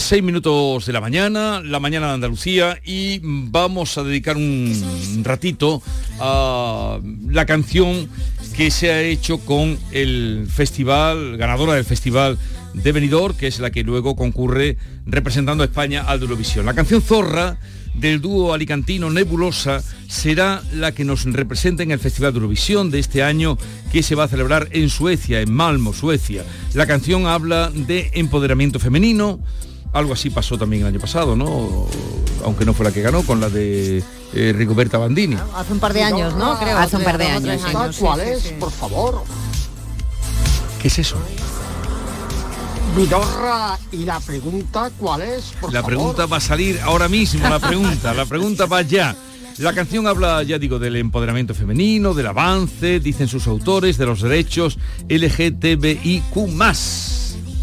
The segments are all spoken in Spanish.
Seis minutos de la mañana, la mañana de Andalucía y vamos a dedicar un ratito a la canción que se ha hecho con el festival, ganadora del festival de Benidorm, que es la que luego concurre representando a España al Eurovisión. La canción Zorra del dúo alicantino Nebulosa será la que nos representa en el Festival de Eurovisión de este año que se va a celebrar en Suecia, en Malmo, Suecia. La canción habla de empoderamiento femenino, algo así pasó también el año pasado, ¿no? Aunque no fue la que ganó, con la de eh, Rigoberta Bandini. Hace un par de años, ¿no? Creo. Hace un par de años. ¿Cuál es, por favor? ¿Qué es eso? Vidorra, y la pregunta, ¿cuál es? Por la pregunta va a salir ahora mismo, la pregunta, la pregunta va ya. La canción habla, ya digo, del empoderamiento femenino, del avance, dicen sus autores, de los derechos LGTBIQ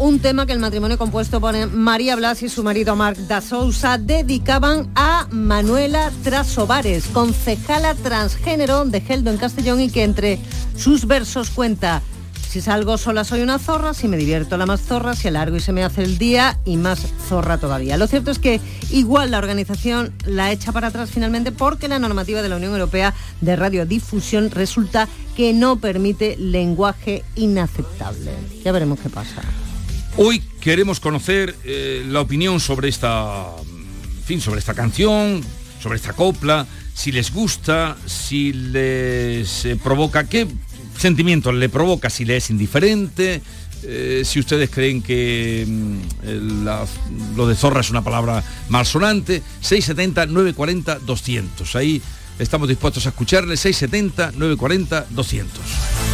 un tema que el matrimonio compuesto por María Blas y su marido Marc da Sousa dedicaban a Manuela Trasovares, concejala transgénero de Geldo en Castellón y que entre sus versos cuenta si salgo sola soy una zorra, si me divierto la más zorra, si alargo y se me hace el día y más zorra todavía. Lo cierto es que igual la organización la echa para atrás finalmente porque la normativa de la Unión Europea de radiodifusión resulta que no permite lenguaje inaceptable. Ya veremos qué pasa. Hoy queremos conocer eh, la opinión sobre esta, fin, sobre esta canción, sobre esta copla, si les gusta, si les eh, provoca, qué sentimientos le provoca, si le es indiferente, eh, si ustedes creen que mm, lo de zorra es una palabra malsonante, 670 940 200. Ahí estamos dispuestos a escucharle 670 940 200.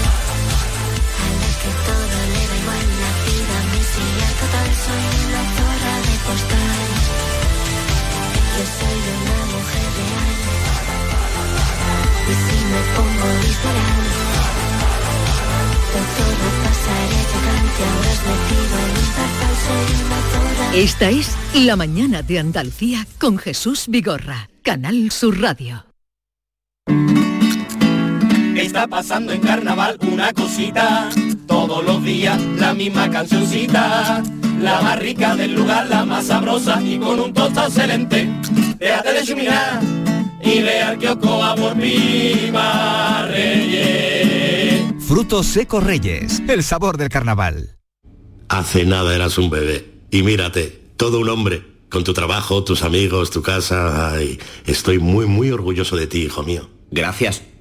Esta es La Mañana de Andalucía con Jesús Vigorra, Canal Sur Radio. Está pasando en carnaval una cosita, todos los días la misma cancioncita, la más rica del lugar, la más sabrosa y con un tosto excelente. Déjate de chuminar y ve al kiosco por Viva. Frutos secos Reyes, el sabor del carnaval. Hace nada eras un bebé y mírate, todo un hombre, con tu trabajo, tus amigos, tu casa. Ay, estoy muy, muy orgulloso de ti, hijo mío. Gracias.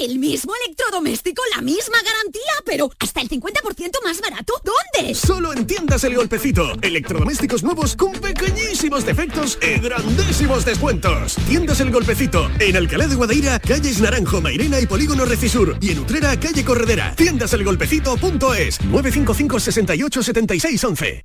¿El mismo electrodoméstico, la misma garantía, pero hasta el 50% más barato? ¿Dónde? Solo en Tiendas El Golpecito. Electrodomésticos nuevos con pequeñísimos defectos y grandísimos descuentos. Tiendas El Golpecito. En Alcalá de Guadaira, calles Naranjo, Mairena y Polígono Recisur. Y en Utrera, calle Corredera. Tiendaselgolpecito.es. 955 68 76 11.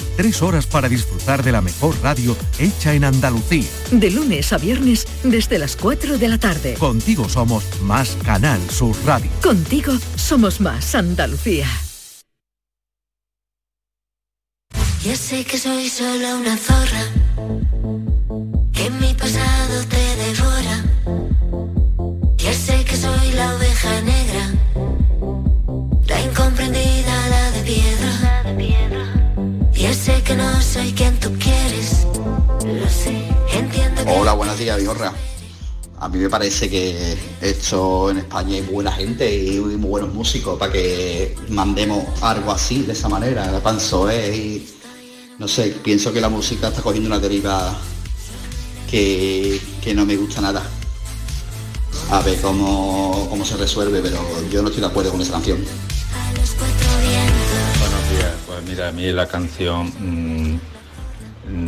Tres horas para disfrutar de la mejor radio hecha en Andalucía. De lunes a viernes desde las 4 de la tarde. Contigo somos más Canal Sur Radio. Contigo somos más Andalucía. Ya sé que soy solo una zorra, que mi pasado te Hola, buenos días, Vigorra. A mí me parece que esto en España hay buena gente y muy buenos músicos para que mandemos algo así, de esa manera, la panzoe y no sé, pienso que la música está cogiendo una deriva que, que no me gusta nada. A ver cómo, cómo se resuelve, pero yo no estoy de acuerdo con esa canción. Mira, a mí la canción mm,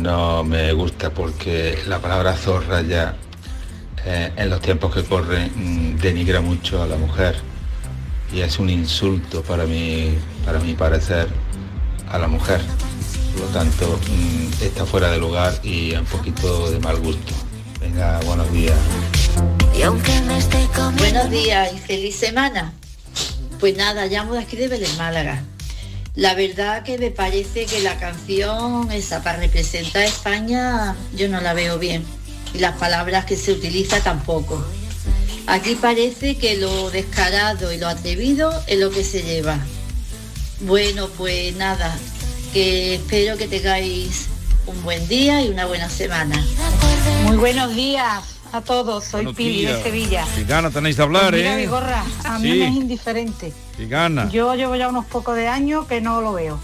no me gusta porque la palabra zorra ya eh, en los tiempos que corren mm, denigra mucho a la mujer y es un insulto para mí, para mi parecer, a la mujer. Por lo tanto, mm, está fuera de lugar y un poquito de mal gusto. Venga, buenos días. Y aunque me esté comiendo... Buenos días y feliz semana. Pues nada, llamo de aquí de Belén Málaga. La verdad que me parece que la canción esa para representar a España yo no la veo bien. Y las palabras que se utiliza tampoco. Aquí parece que lo descarado y lo atrevido es lo que se lleva. Bueno, pues nada, que espero que tengáis un buen día y una buena semana. Muy buenos días a todos, soy Buenos Pili días. de Sevilla. Qué gana tenéis de hablar, Pues mira, ¿eh? Vigorra, a mí me es indiferente. Qué gana. Yo llevo ya unos pocos de años que no lo veo.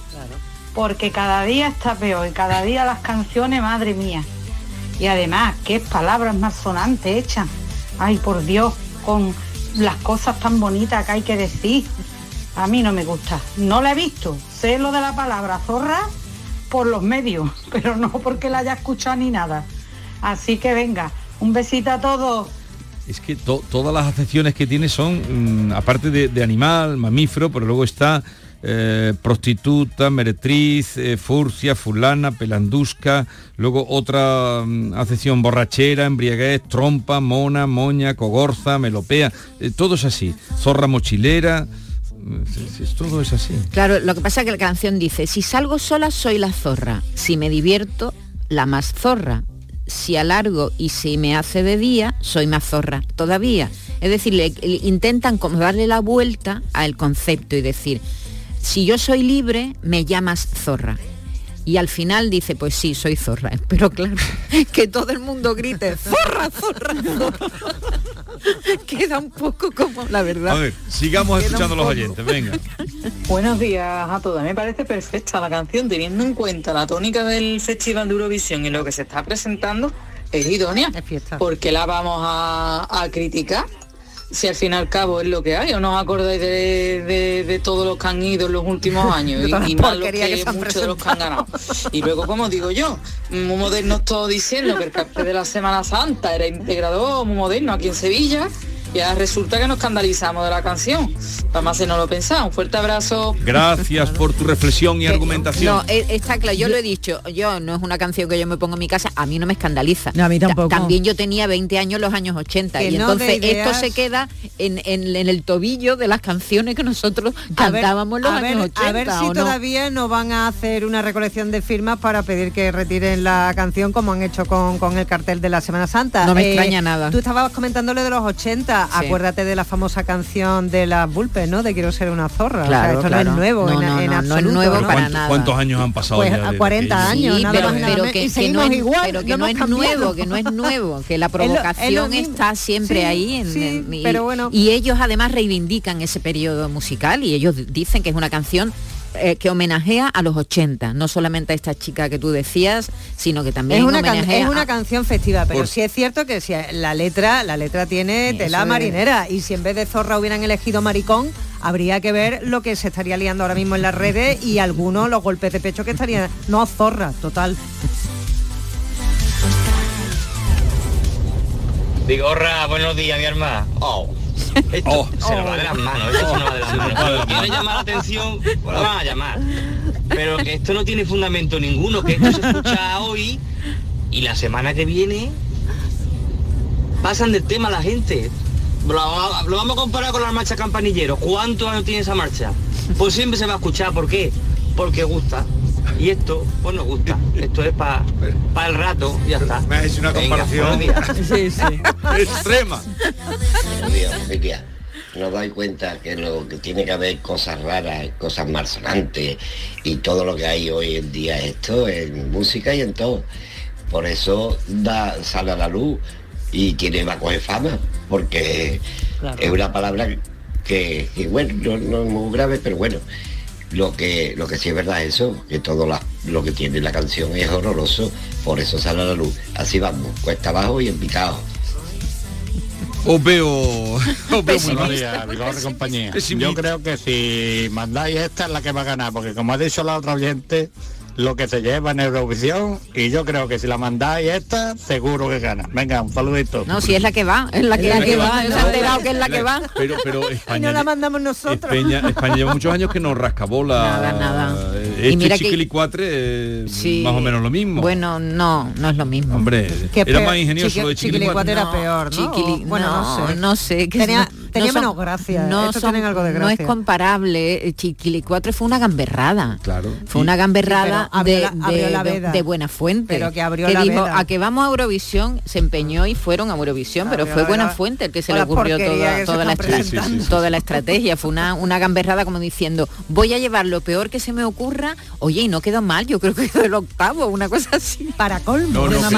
Porque cada día está peor y cada día las canciones, madre mía. Y además, qué palabras más sonantes echan. Ay, por Dios, con las cosas tan bonitas que hay que decir. A mí no me gusta. No la he visto. Sé lo de la palabra zorra por los medios, pero no porque la haya escuchado ni nada. Así que venga, un besito a todos. Es que to- todas las acepciones que tiene son, mm, aparte de, de animal, mamífero, pero luego está eh, prostituta, meretriz, eh, furcia, fulana, pelandusca, luego otra mm, acepción borrachera, embriaguez, trompa, mona, moña, cogorza, melopea, eh, todo es así. Zorra mochilera, mm, todo es así. Claro, lo que pasa es que la canción dice, si salgo sola soy la zorra, si me divierto, la más zorra, si alargo y si me hace de día, soy más zorra todavía. Es decir, intentan como darle la vuelta al concepto y decir, si yo soy libre, me llamas zorra. Y al final dice, pues sí, soy zorra. Pero claro, que todo el mundo grite, zorra, zorra, zorra. Queda un poco como, la verdad. A ver, sigamos escuchando a los oyentes, venga. Buenos días a todos. Me parece perfecta la canción, teniendo en cuenta la tónica del Festival de Eurovisión y lo que se está presentando, es idónea. ¿Por qué la vamos a, a criticar? Si al fin y al cabo es lo que hay, o no os acordáis de, de- de todos los que han ido en los últimos años y, y más los que, que muchos de los que han ganado. Y luego, como digo yo, muy modernos todos diciendo que el cartel de la Semana Santa era integrador, muy moderno aquí en Sevilla, y ahora resulta que nos escandalizamos de la canción. Además, se no lo pensaba. Un fuerte abrazo. Gracias por tu reflexión y argumentación. No, eh, está claro, yo lo he dicho, yo no es una canción que yo me pongo en mi casa, a mí no me escandaliza. No, a mí Ta- tampoco. También yo tenía 20 años en los años 80 Que y no entonces esto se queda en, en- en el tobillo de las canciones que nosotros A ver, cantábamos en los a años ver, 80. a ver si todavía no van a hacer una recolección de firmas para pedir que retiren la canción como han hecho con, con el cartel de la Semana Santa. Eh, No me extraña nada. Tú estabas comentándole de los 80, Sí. acuérdate de la famosa canción de las Bulpes, ¿no? De Quiero ser una zorra. O sea, Claro, esto claro. no es nuevo No, en, no, en no, no es absoluto. nuevo ¿no? para ¿Cuánto- ¿Cuántos años han pasado Pues ya? a de 40 aquello? años, Sí, nada pero, más nada que, no es, igual, pero que no no, hemos es cambiado. nuevo, que no es nuevo, que la Es lo- es lo provocación está siempre Sí, ahí. en- sí, en- y, pero bueno. y ellos además reivindican ese periodo musical y ellos dicen que es una canción eh, que homenajea a los 80, no solamente a esta chica que tú decías, sino que también Es una, can- es una a- canción festiva, pero Por- sí es cierto que si la letra, la letra tiene tela es. marinera y si en vez de zorra hubieran elegido maricón, habría que ver lo que se estaría liando ahora mismo en las redes y algunos los golpes de pecho que estarían. No, zorra, total. Vigorra, buenos días, mi hermana. Oh. Esto se nos va de las manos, esto se nos va de las manos. Si quiere llamar la atención, pues la van a llamar. Pero que esto no tiene fundamento ninguno, que esto se escucha hoy y la semana que viene pasan del tema la gente. Lo, lo vamos a comparar con la marcha campanilleros. ¿Cuántos años tiene esa marcha? Pues siempre se va a escuchar. ¿Por qué? Porque gusta. Y esto, pues nos gusta. Esto es para el rato, ya está. Es una Venga, comparación buenos días. Sí, sí. extrema. Familia. Nos dais cuenta que lo que tiene que haber cosas raras, cosas malsonantes y todo lo que hay hoy en día esto en música y en todo. Por eso da, sale a la luz y tiene va a coger fama, porque es una palabra que, que, bueno, no, no es muy grave, pero bueno. Lo que, lo que sí es verdad es eso, que todo la- lo que tiene la canción es horroroso, por eso sale a la luz. Así vamos, cuesta abajo y en picado. Os veo, os veo muy Buenos mal. Vigor compañía. Pesimista. Yo creo que si mandáis esta es la que va a ganar, porque como ha dicho la otra oyente, lo que se lleva en Eurovisión, y yo creo que si la mandáis esta, seguro que gana. Venga, un saludito. No, si es la que va, es la que, Es la que va, se ¿no? ha enterado que es la que va. Pero, pero Y España, no la mandamos nosotros. España, España lleva muchos años que nos rascabola. Nada, nada. Este Y mira que- chiquilicuatre eh, Sí. más o menos lo mismo. Bueno, no, no es lo mismo. Hombre, era peor- más ingenioso chiqui- lo de chiquilicuatre. chiquilicuatre era peor, ¿no? Chiquili- bueno, no sé. no sé. que Tenía- no- tenía no son- menos gracia, No, son- tienen algo de no es gracia. comparable. eh, Chiquilicuatre fue una gamberrada. Claro. Fue una gamberrada abrió de, la- abrió de- la de- veda. de buena fuente. Pero que abrió la dijo, veda. a que vamos a Eurovisión, se empeñó y fueron a Eurovisión, pero fue buena fuente el que se le ocurrió toda, que la, toda estrategia. Fue una, una gamberrada como diciendo, voy a llevar lo peor que se me ocurra. Oye, y no quedó mal, yo creo que quedó el octavo, una cosa así. Para colmo, No, no, que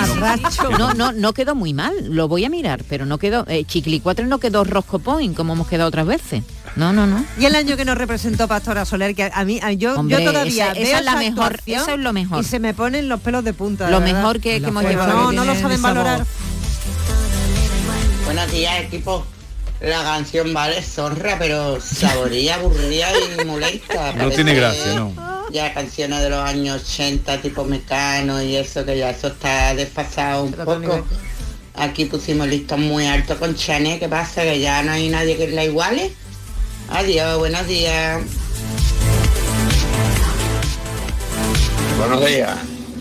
no. No, quedó muy mal, lo voy a mirar, pero no quedó, eh, Chiquilicuatre no quedó Rosco Point como hemos quedado otras veces. No, no, no. Y el año que nos representó Pastora Soler, que a mí, a- yo, Hombre, yo todavía esa- veo esa es la mejor, eso es lo mejor. Y se me ponen los pelos de punta. Lo verdad. mejor que- que hemos llevado. No, no lo saben valorar. Buenos días, equipo. La canción vale zorra, pero saboría, aburrida y molesta. No tiene gracia, no. Ya canciones de los años 80, tipo Mecano y eso, que ya eso está desfasado un poco. Aquí pusimos listos muy alto con Chanel, ¿qué pasa? Que ya no hay nadie que la iguale. Adiós, buenos días. Buenos días.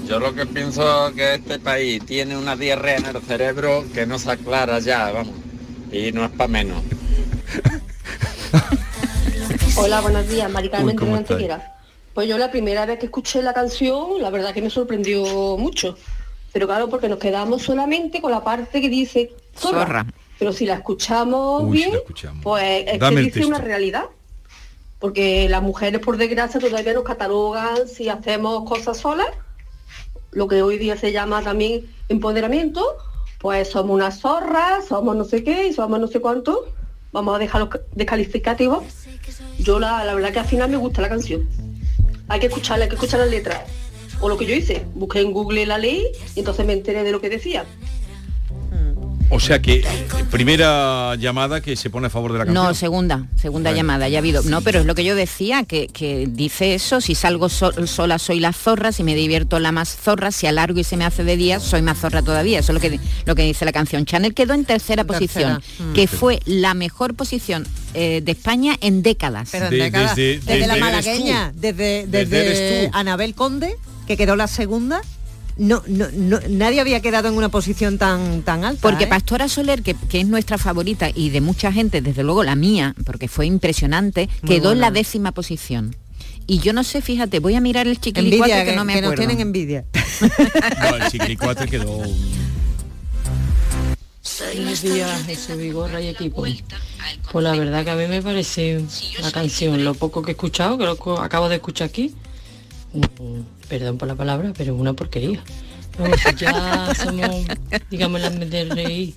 Yo lo que pienso que este país tiene una diarrea en el cerebro que no se aclara ya, vamos. Y no es para menos. Hola, buenos días, Mari Uy, Carmen ¿cómo de. Pues yo la primera vez que escuché la canción, la verdad que me sorprendió mucho. Pero claro, porque nos quedamos solamente con la parte que dice zorra. Zorra. Pero si la escuchamos Uy, si bien, la escuchamos. pues es Dame que el dice texto. una realidad. Porque las mujeres, por desgracia, todavía nos catalogan si hacemos cosas solas, lo que hoy día se llama también empoderamiento, pues somos unas zorras, somos no sé qué y somos no sé cuánto. Vamos a dejar los ca- descalificativos. Yo la, la verdad que al final me gusta la canción. Hay que escucharla, hay que escuchar las letras. O lo que yo hice, busqué en Google la ley y entonces me enteré de lo que decía. O sea que eh, primera llamada que se pone a favor de la canción. No, segunda, segunda Bueno. llamada, ya ha habido. No, pero es lo que yo decía, que, que dice eso, si salgo so- sola soy la zorra, si me divierto la más zorra, si alargo y se me hace de día, soy más zorra todavía. Eso es lo que, lo que dice la canción. Chanel quedó en tercera, posición, Mm. que fue la mejor posición eh, de España en décadas. Pero en décadas, desde, la malagueña, desde, Desde desde. Anabel Conde, que quedó la segunda, no, no, no- nadie había quedado en una posición tan, tan alta. Porque ¿eh? Pastora Soler, que, que es nuestra favorita y de mucha gente, desde luego la mía, porque fue impresionante, Muy quedó en la décima posición. Y yo no sé, fíjate, voy a mirar el chiquilicuatre Envidia, que, que, no me que nos acuerdo. tienen envidia. No, el chiquilicuatre quedó... Buenos días, Jesús Vigorra y equipo. Pues la verdad que a mí me parece la canción, lo poco que he escuchado, que lo acabo de escuchar aquí, perdón por la palabra, pero es una porquería. Vamos, ya somos, digamos, las de reír,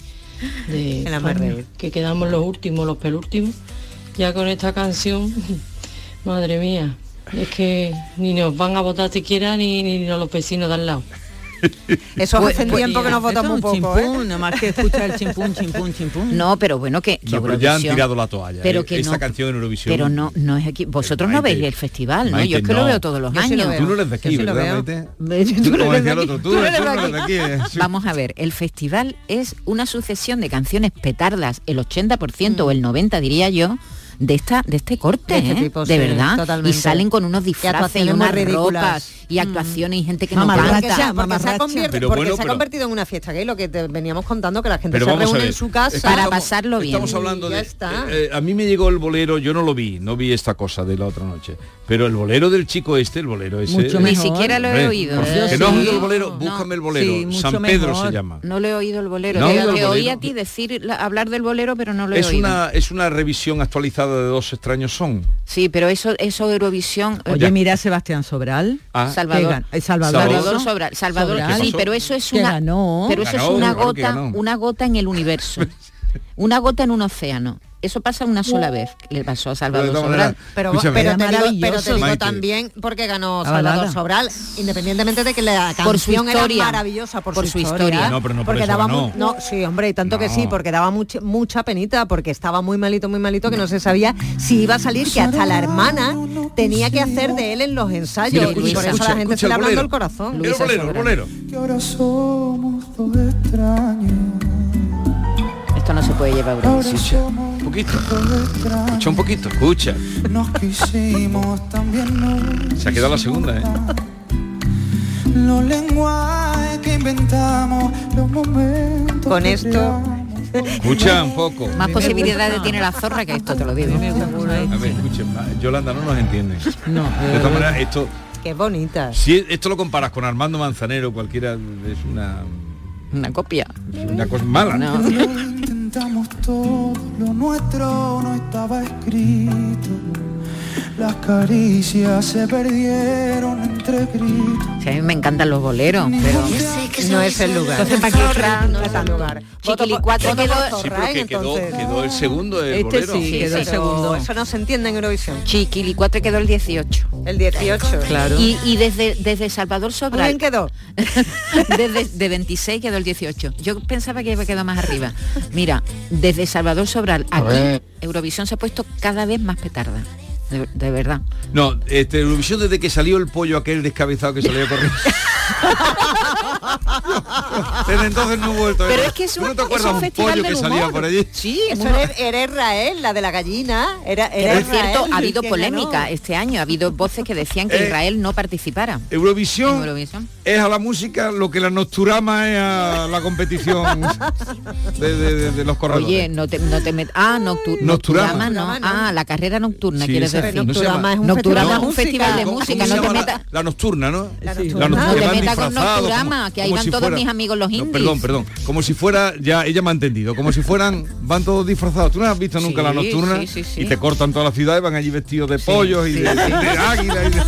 de que quedamos los últimos, los penúltimos, ya con esta canción, madre mía, Es que ni nos van a votar siquiera ni, ni los vecinos de al lado. Eso Pues- hace pues- tiempo que nos votamos un poco, ¿eh? chimpún, nada más que escuchar el chimpún, chimpún, chimpún. No, pero bueno, que, que No, pero ya han tirado la toalla. Pero eh. que Esta no, canción en Eurovisión. Pero no, no es aquí. Vosotros no Maite, veis el festival, ¿no? Maite, Yo es que lo no. veo todos los Yo sí lo años. veo. Tú no eres de aquí, Yo sí lo ¿verdad. Maite? Tú, no eres de aquí. tú- no eres no eh, sí. Vamos a ver, el festival es una sucesión de canciones petardas, el 80% o el 90% diría yo, de esta de este corte, De este ¿eh? de verdad. totalmente. Y salen con unos disfraces y actuaciones muy unas ropas y actuaciones y gente que no Porque canta. se ha- porque se ha, conviert- Pero porque bueno, se ha pero- convertido en una fiesta gay, lo que te veníamos contando, que la gente se reúne en su casa estamos- pasarlo bien. Estamos hablando Y de... está. eh, eh, a mí me llegó el bolero, yo no lo vi, no vi esta cosa de la otra noche. Pero el bolero del chico este, el bolero ese... Mucho Ni siquiera lo he oído. Eh, que no has oído el bolero, No. búscame el bolero. San Pedro mejor. se llama. No le he oído el bolero. ¿No has Te, oí a ti decir la- hablar del bolero, pero no lo he Es oído. una, es una revisión actualizada de Dos extraños son. Sí, pero eso, eso Eurovisión. eh, Oye, mira a Sebastián Sobral. Ah. Salvador. Eh, Salvador. Salvador. Sobral. Salvador, Sobral. sí, pero eso es una ganó. pero eso Ganó, es una gota, una gota en el universo. una gota en un océano. Eso pasa una sola vez. Le pasó a Salvador Pero de todas Sobral. Pero, pero te digo, pero te maravilloso. digo Maite. también porque ganó La Salvador. Sobral, independientemente de que la Por su canción era historia. maravillosa por, Por su su historia. historia. No, pero no por porque eso daba no, sí, hombre, y tanto que sí, porque daba mucha, mucha penita, porque estaba muy malito, muy malito, que no se sabía si iba a salir, que hasta la hermana tenía que hacer de él en los ensayos. Mira, y por eso escucha, la gente se le hablando el corazón. El bolero, el bolero. Que ahora somos dos extraños. Esto no se puede llevar a Eurovisión. Un poquito. Escucha un poquito, escucha. Nos quisimos también no. Se ha quedado la segunda, ¿eh? Los lenguajes que inventamos, los momentos. Con esto. Escucha un poco. Más posibilidades tiene la zorra que esto, te lo digo. A ver, escuchen, Yolanda no nos entiende. No, De todas maneras, esto, Qué bonita. si esto lo comparas con Armando Manzanero, cualquiera es una, Una copia. una cosa mala. No. Intentamos todo, lo nuestro no estaba escrito. Las caricias se perdieron entre gritos. Sí, a mí me encantan los boleros, pero No es el lugar. Entonces, ¿para qué Zorra no es el lugar. Chiquilicuatre quedó- Sí, quedó, quedó el segundo del Este bolero. sí, quedó el segundo. Eso no se entiende en Eurovisión. Chiquilicuatre quedó el 18. El 18. Claro. Y, y desde, desde Salvador ¿Quién Sobral, quedó? desde de 26 quedó el 18. Yo pensaba que iba a quedar más arriba. Mira, desde Salvador Sobral, aquí. Eurovisión se ha puesto cada vez más petarda. De, de verdad. No, este, Eurovisión desde que salió el pollo aquel descabezado que salía corriendo. Desde entonces no he vuelto. ¿eh? Pero es que es ¿Tú un- no te acuerdas un un festival pollo del que salía humor. por allí? Sí, Eso era, era Israel, la de la gallina. Era, era cierto, ha habido polémica ganó. este año. Ha habido voces que decían que Eh, Israel no participara. Eurovisión Eurovisión. es a la música lo que la Nocturama es a la competición de, de- de- de los corredores. Oye, no te, no te met- Ah, noctu- Nocturama. Nocturama, no. Ah, la carrera nocturna, Sí, quieres decir. no Nocturama es un Nocturama festival es de un festival de ¿Cómo- música, no la, nocturna, ¿no? La nocturna. no- No te metas con Nocturama, que ahí van si todos fuera- mis amigos los No, indies. perdón, perdón. Como si fuera, ya ella me ha entendido, como si fueran, van todos disfrazados. Tú no has visto nunca Sí, la nocturna sí, sí, sí. y te cortan toda la ciudad y van allí vestidos de pollos y de, de águila y de-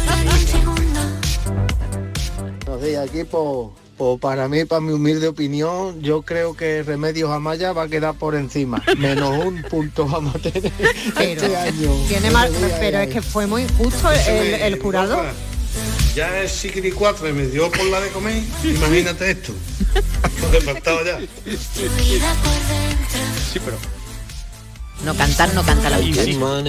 Buenos días, equipo. Pues para mí, para mi humilde opinión, yo creo que Remedios Amaya va a quedar por encima. Menos un punto vamos a tener Pero, este año. tiene mal, pero es que fue muy injusto el, el jurado. Ya el Sikiri 4 me dio por la de comer, imagínate esto. Lo ya. Sí, pero No cantar, no canta la última.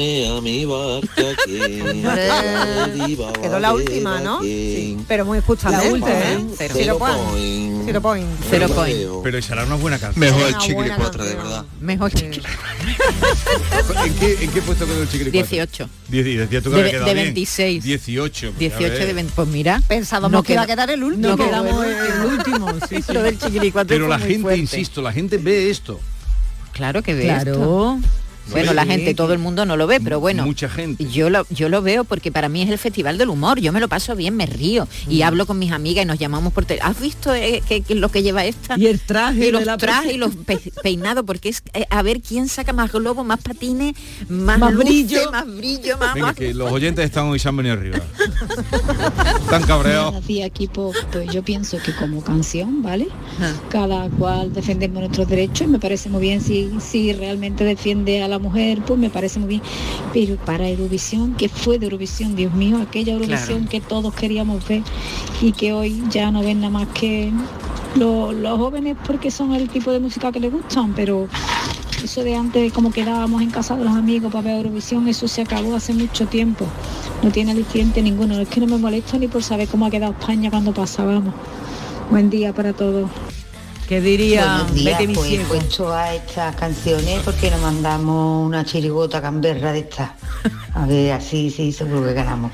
Quedó la última, ¿no? Sí, pero muy justamente. La última, ¿eh? cero. Zero Cero point. point. Zero point. Cero point. pero esa era una buena canción. Mejor el buena 4, de verdad. Mejor ¿En qué, ¿En qué puesto quedó el chiquillo? 18. Diez- y decía tú que De- había quedado de bien. 26. 18. pues ya 18 de ves. 20. Pues mira. Pensábamos no que iba a quedar el último. No quedamos el último. Sí, sí. Lo del chiquilicuatre Pero la gente, fuerte. insisto, la gente ve esto. Claro que ve Claro. esto. Bueno, la gente, todo el mundo no lo ve, pero bueno. Mucha gente. Yo lo, yo lo veo porque para mí es el festival del humor. Yo me lo paso bien, me río y hablo con mis amigas y nos llamamos por teléfono. ¿Has visto eh, que, que lo que lleva esta? Y el traje y los de la trajes y los pe- peinados, porque es eh, a ver quién saca más globo, más patines, más, Más brillo. más brillo, más, Venga, más- que los oyentes están hoy se han venido arriba. Tan cabreado. Buenos días, equipo. Pues yo pienso que como canción, ¿vale? Cada cual defendemos nuestros derechos y me parece muy bien si, si realmente defiende a la mujer, pues me parece muy bien. Pero para Eurovisión, que fue de Eurovisión, Dios mío, aquella Eurovisión que todos queríamos ver y que hoy ya no ven nada más que lo- los jóvenes porque son el tipo de música que les gustan, pero eso de antes como quedábamos en casa de los amigos para ver Eurovisión, eso se acabó hace mucho tiempo. No tiene aliciente ninguno. Es que no me molesta ni por saber cómo ha quedado España cuando pasábamos. Buen día para todos. ¿Qué diría Buenos días, Betty pues Misiego? puesto a estas canciones porque nos mandamos una chirigota camberra de estas. A ver, así sí, seguro que ganamos.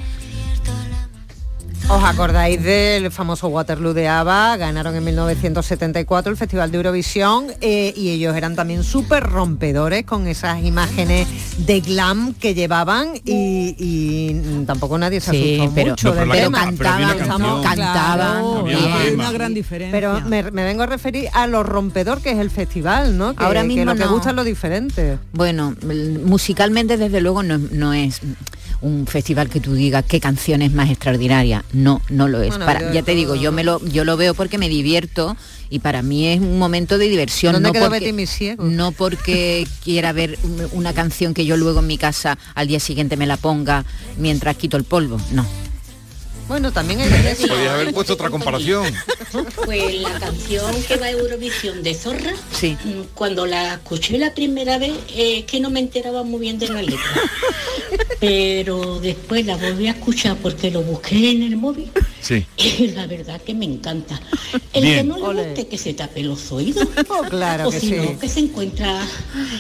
¿Os acordáis del famoso Waterloo de ABBA? Ganaron en 1974 el Festival de Eurovisión eh, y ellos eran también súper rompedores con esas imágenes de glam que llevaban y, y tampoco nadie se Sí, asustó pero- mucho No, del pero canción. Cantaban, Claro, bien. una gran diferencia. Pero me, me vengo a referir a lo rompedor que es el festival, ¿no? Que, Ahora que mismo lo que no. gusta es lo diferente. Bueno, musicalmente desde luego no, no es un festival que tú digas qué canción es más extraordinaria. No, no lo es. Bueno, Para- yo ya te digo, yo me lo, yo lo veo porque me divierto y para mí es un momento de diversión. ¿Dónde no quedó porque, Betty no porque quiera ver un- una canción que yo luego en mi casa al día siguiente me la ponga mientras quito el polvo. No. Bueno, también hay de eso. Podrías haber puesto otra comparación. Pues la canción que va a Eurovisión de Zorra, Sí. mm, cuando la escuché la primera vez, eh, es que no me enteraba muy bien de la letra. Pero después la volví a escuchar porque lo busqué en el móvil Sí. y la verdad que me encanta. El Bien. que no le guste que se tape los oídos. claro o que si sí. no, que se encuentra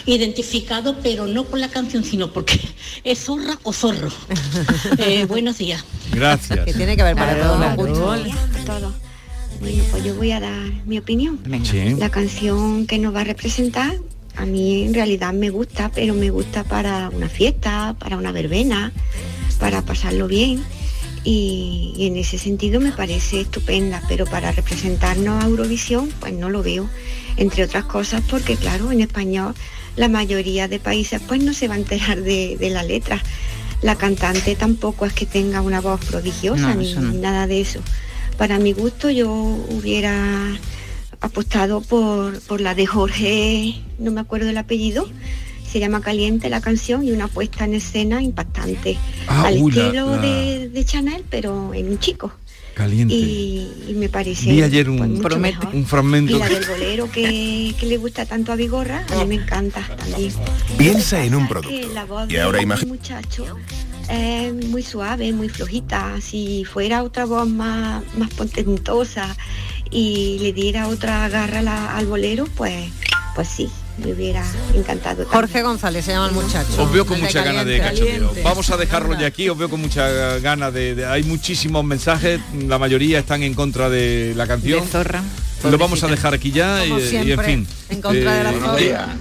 identificado, pero no por la canción, sino porque es zorra o zorro. Eh, buenos días. Gracias. Que tiene que haber para todos los gustos. Todo. Bueno, pues yo voy a dar mi opinión. Sí. La canción que nos va a representar, a mí en realidad me gusta, pero me gusta para una fiesta, para una verbena, para pasarlo bien. Y, y en ese sentido me parece estupenda, pero para representarnos a Eurovisión, pues no lo veo. Entre otras cosas porque, claro, en español la mayoría de países pues no se va a enterar de, de la letra. La cantante tampoco es que tenga una voz prodigiosa No, ni no. nada de eso. Para mi gusto yo hubiera apostado por, por la de Jorge, no me acuerdo el apellido, se llama Caliente la canción y una puesta en escena impactante, Ah, al uy, la- estilo la- De, de Chanel, pero en un chico. Caliente. Y, y me parece Vi ayer pues, un, mejor. un fragmento. Y la del bolero que, que le gusta tanto a Vigorra, a mí me encanta también. Piensa en un Que producto. la voz Y ahora de imagina... este muchacho es muy suave, muy flojita. Si fuera otra voz más, más potentosa y le diera otra garra la- al bolero, pues, pues sí, me hubiera encantado. Jorge González se llama el muchacho. Os veo con El mucha gana de cachondeo. Vamos a dejarlo ya aquí, os veo con mucha gana de, de- Hay muchísimos mensajes, la mayoría están en contra de la canción. De Zorra. Lo vamos a dejar aquí ya y, en fin. en contra de la Eh, días.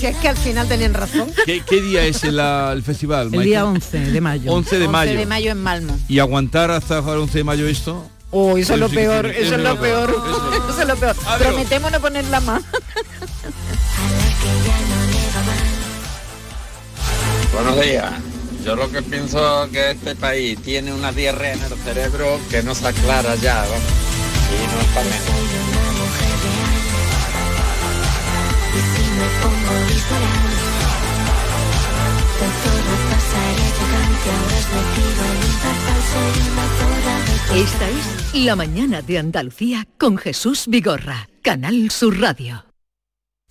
Si es que al final tenían razón. ¿Qué, qué día es el, el festival? El Michael? día 11 de mayo. 11 de 11 mayo. de mayo en Malmo. ¿Y aguantar hasta el 11 de mayo esto? Oh, eso es lo peor, eso es lo peor, Eso eso es lo peor. Prometemos no ponerla más. Buenos días. Yo lo que pienso que este país tiene una diarrea en el cerebro que no se aclara ya, vamos. Y no es para menos. Esta es La Mañana de Andalucía con Jesús Vigorra, Canal Sur Radio.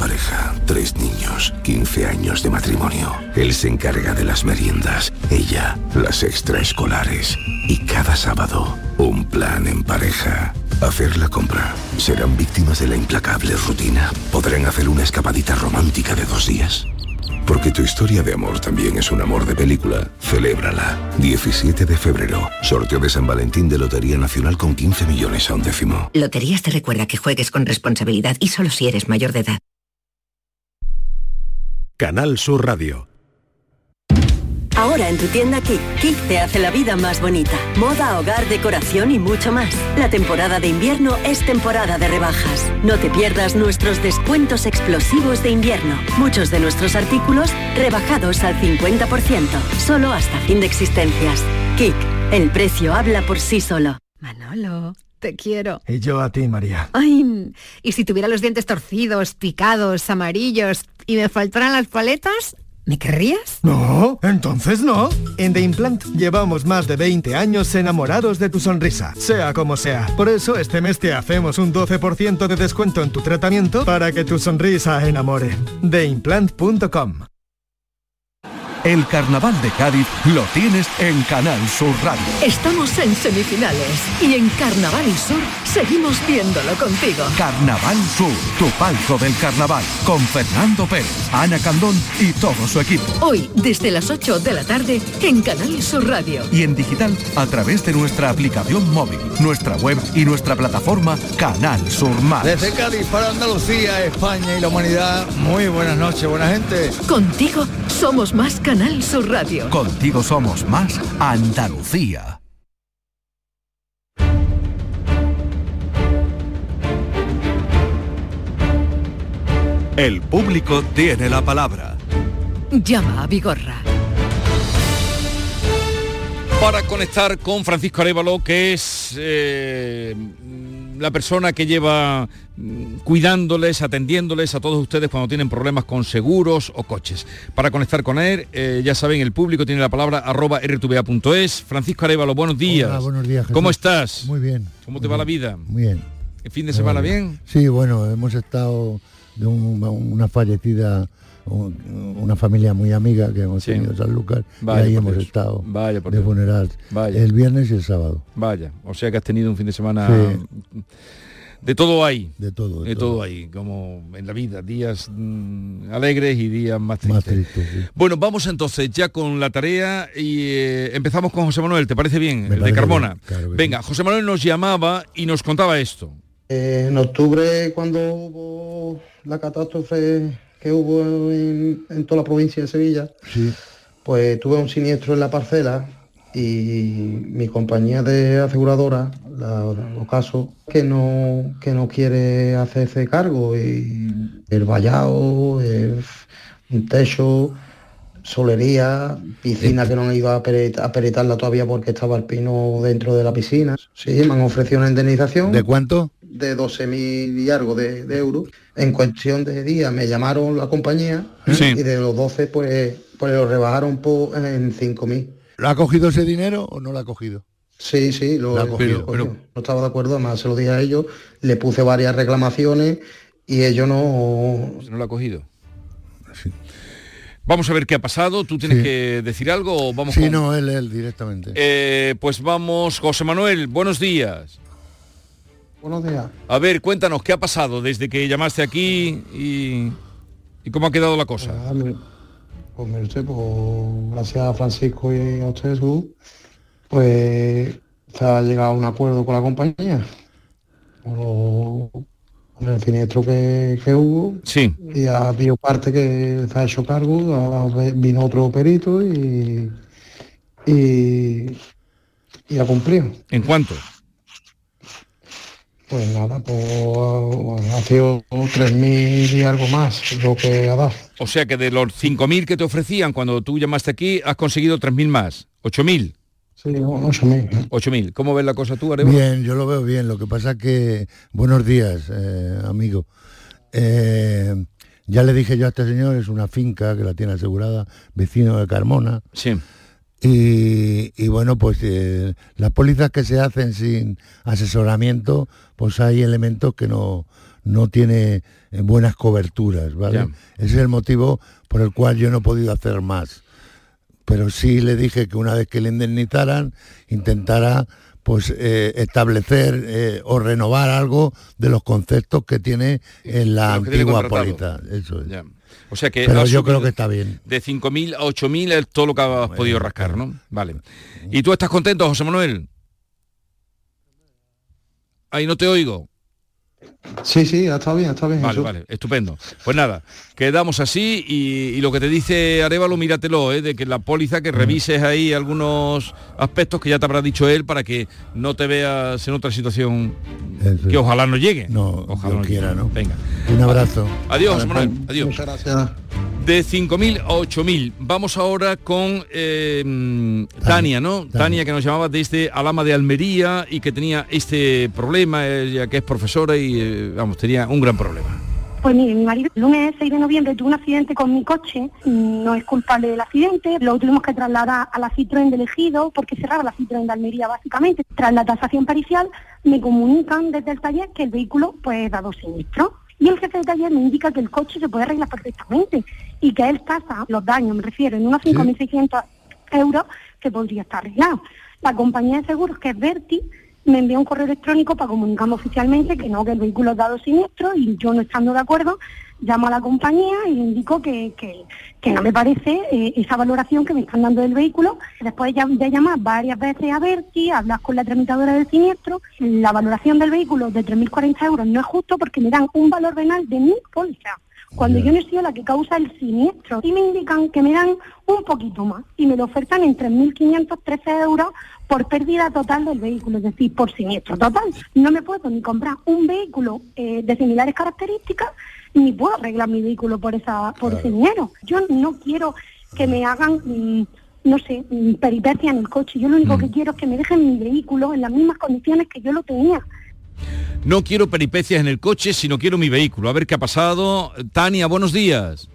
Pareja, tres niños, 15 años de matrimonio. Él se encarga de las meriendas, ella las extraescolares. Y cada sábado, un plan en pareja. Hacer la compra. ¿Serán víctimas de la implacable rutina? ¿Podrán hacer una escapadita romántica de dos días? Porque tu historia de amor también es un amor de película. Celébrala. 17 de febrero. Sorteo de San Valentín de Lotería Nacional con 15 millones a un décimo. Loterías te recuerda que juegues con responsabilidad y solo si eres mayor de edad. Canal Sur Radio. Ahora en tu tienda Kik, Kik te hace la vida más bonita. Moda, hogar, decoración y mucho más. La temporada de invierno es temporada de rebajas. No te pierdas nuestros descuentos explosivos de invierno. Muchos de nuestros artículos rebajados al 50%, solo hasta fin de existencias. Kik, el precio habla por sí solo. Manolo, te quiero. Y yo a ti, María. Ay, y si tuviera los dientes torcidos, picados, amarillos y me faltaran las paletas, ¿me querrías? No, entonces no. En The Implant llevamos más de 20 años enamorados de tu sonrisa, sea como sea. Por eso este mes te hacemos un 12% de descuento en tu tratamiento para que tu sonrisa enamore. TheImplant.com El carnaval de Cádiz lo tienes en Canal Sur Radio. Estamos en semifinales y en Carnaval y Sur seguimos viéndolo contigo. Carnaval Sur, tu palco del carnaval, con Fernando Pérez, Ana Candón y todo su equipo. Hoy, desde las 8 de la tarde, en Canal Sur Radio. Y en digital a través de nuestra aplicación móvil, nuestra web y nuestra plataforma Canal Sur Más. Desde Cádiz para Andalucía, España y la humanidad, muy buenas noches, buena gente. Contigo somos más Canal Sur Radio. Contigo somos más Andalucía. El público tiene la palabra. Llama a Vigorra. Para conectar con Francisco Arevalo, que es eh, la persona que lleva mm, cuidándoles, atendiéndoles a todos ustedes cuando tienen problemas con seguros o coches. Para conectar con él, eh, ya saben, el público tiene la palabra arroba rtva.es. Francisco Arevalo, buenos días. Hola, buenos días. Jesús. ¿Cómo estás? Muy bien. ¿Cómo muy te va la vida? Muy bien. ¿El fin de semana bien? Sí, bueno, hemos estado de un- una fallecida, un- una familia muy amiga que hemos Sí. tenido en San Lucas Vaya y ahí hemos Dios. estado Vaya de Dios. funeral Vaya. el viernes y el sábado. Vaya, o sea que has tenido un fin de semana Sí. de todo ahí. De todo. De todo ahí, como en la vida, días mm, alegres y días más tristes. Más triste, sí. Bueno, vamos entonces ya con la tarea y eh, empezamos con José Manuel, ¿te parece bien? Me el de Carmona. bien, claro que Venga, José Manuel nos llamaba y nos contaba esto. Eh, en octubre, cuando hubo la catástrofe que hubo en, en toda la provincia de Sevilla, Sí. pues tuve un siniestro en la parcela y mi compañía de aseguradora, la Ocaso, que no, que no quiere hacerse cargo y el vallado, el- un techo, solería, piscina que no han ido a, a peretarla todavía porque estaba el pino dentro de la piscina. Sí, me han ofrecido una indemnización ¿De cuánto? De 12.000 y algo de, de euros. En cuestión de días me llamaron la compañía Sí. y de los 12 pues, pues lo rebajaron por, en 5.000. ¿Lo ha cogido ese dinero o no lo ha cogido? Sí, sí, lo, ha lo cogido. cogió. no estaba de acuerdo, además se lo dije a ellos, le puse varias reclamaciones y ellos no... No lo ha cogido. Vamos a ver qué ha pasado. ¿Tú tienes Sí. que decir algo o vamos Sí, con- no, él, él directamente. Eh, pues vamos, José Manuel, buenos días. Buenos días. A ver, cuéntanos, ¿qué ha pasado desde que llamaste aquí y, y cómo ha quedado la cosa? Ah, Pues mire usted, pues gracias a Francisco y a usted, Jesús, pues se ha llegado a un acuerdo con la compañía. Con, el siniestro que, que hubo. Sí. Y ha habido parte que se ha hecho cargo, ha- vino otro perito y, y, y ha cumplido. ¿En cuánto? Pues nada, pues ha sido 3.000 y algo más lo que ha dado. O sea que de los 5.000 que te ofrecían cuando tú llamaste aquí, has conseguido 3.000 más. 8.000. Sí, 8.000. 8.000. ¿Cómo ves la cosa tú, Arevalo? Bien, yo lo veo bien. Lo que pasa que, buenos días, eh, amigo. Eh, ya le dije yo a este señor, es una finca que la tiene asegurada, vecino de Carmona. Sí. Y, y bueno, pues eh, las pólizas que se hacen sin asesoramiento, pues hay elementos que no, no tiene eh, buenas coberturas, ¿vale? Ese es el motivo por el cual yo no he podido hacer más. Pero sí le dije que una vez que le indemnizaran, intentara pues eh, establecer eh, o renovar algo de los conceptos que tiene en la antigua póliza. Eso es. Ya. O sea que Pero yo creo que está bien. De 5.000 a 8.000 es todo lo que has podido rascar, ¿no? Vale. ¿Y tú estás contento, José Manuel? Ahí no te oigo. Sí, sí, está bien, está bien. Vale, vale, estupendo. Pues nada, quedamos así y, y lo que te dice Arevalo, míratelo, ¿eh? de que la póliza, que revises ahí algunos aspectos que ya te habrá dicho él para que no te veas en otra situación Eso que ojalá no llegue. No, ojalá Dios quiera, llegue. ¿no? Venga. Un abrazo. Adiós, Manuel. pues, Adiós. Muchas gracias. De 5.000 a 8.000. Vamos ahora con eh, Tania, ¿no? Tania. que nos llamaba desde Alama de Almería y que tenía este problema, ella que es profesora y, eh, vamos, tenía un gran problema. Pues mire, mi marido el lunes 6 de noviembre tuvo un accidente con mi coche, no es culpable del accidente, lo tuvimos que trasladar a la Citroën del Ejido porque cerraba la Citroën de Almería básicamente. Tras la tasación pericial me comunican desde el taller que el vehículo pues dado siniestro. Y el jefe de taller me indica que el coche se puede arreglar perfectamente y que él tasa los daños, me refiero, en unos 5.600 euros que podría estar arreglado. La compañía de seguros, que es Verti, me envía un correo electrónico para comunicarme oficialmente que no, que el vehículo es dado siniestro y yo no estando de acuerdo, llamo a la compañía y le indico que, que, no me parece eh, esa valoración que me están dando del vehículo. Después de, de llamar varias veces a Berti, hablar con la tramitadora del siniestro, la valoración del vehículo de 3.040 euros no es justo porque me dan un valor venal de mi póliza cuando yo no he sido la que causa el siniestro. Y me indican que me dan un poquito más y me lo ofertan en 3.513 euros por pérdida total del vehículo, es decir, por siniestro total. No me puedo ni comprar un vehículo eh, de similares características ni puedo arreglar mi vehículo por esa por ese dinero. Yo no quiero que me hagan mm, no sé, mm, peripecia en el coche. Yo lo único que quiero es que me dejen mi vehículo en las mismas condiciones que yo lo tenía. No quiero peripecias en el coche, sino quiero mi vehículo. A ver qué ha pasado. Tania, buenos días.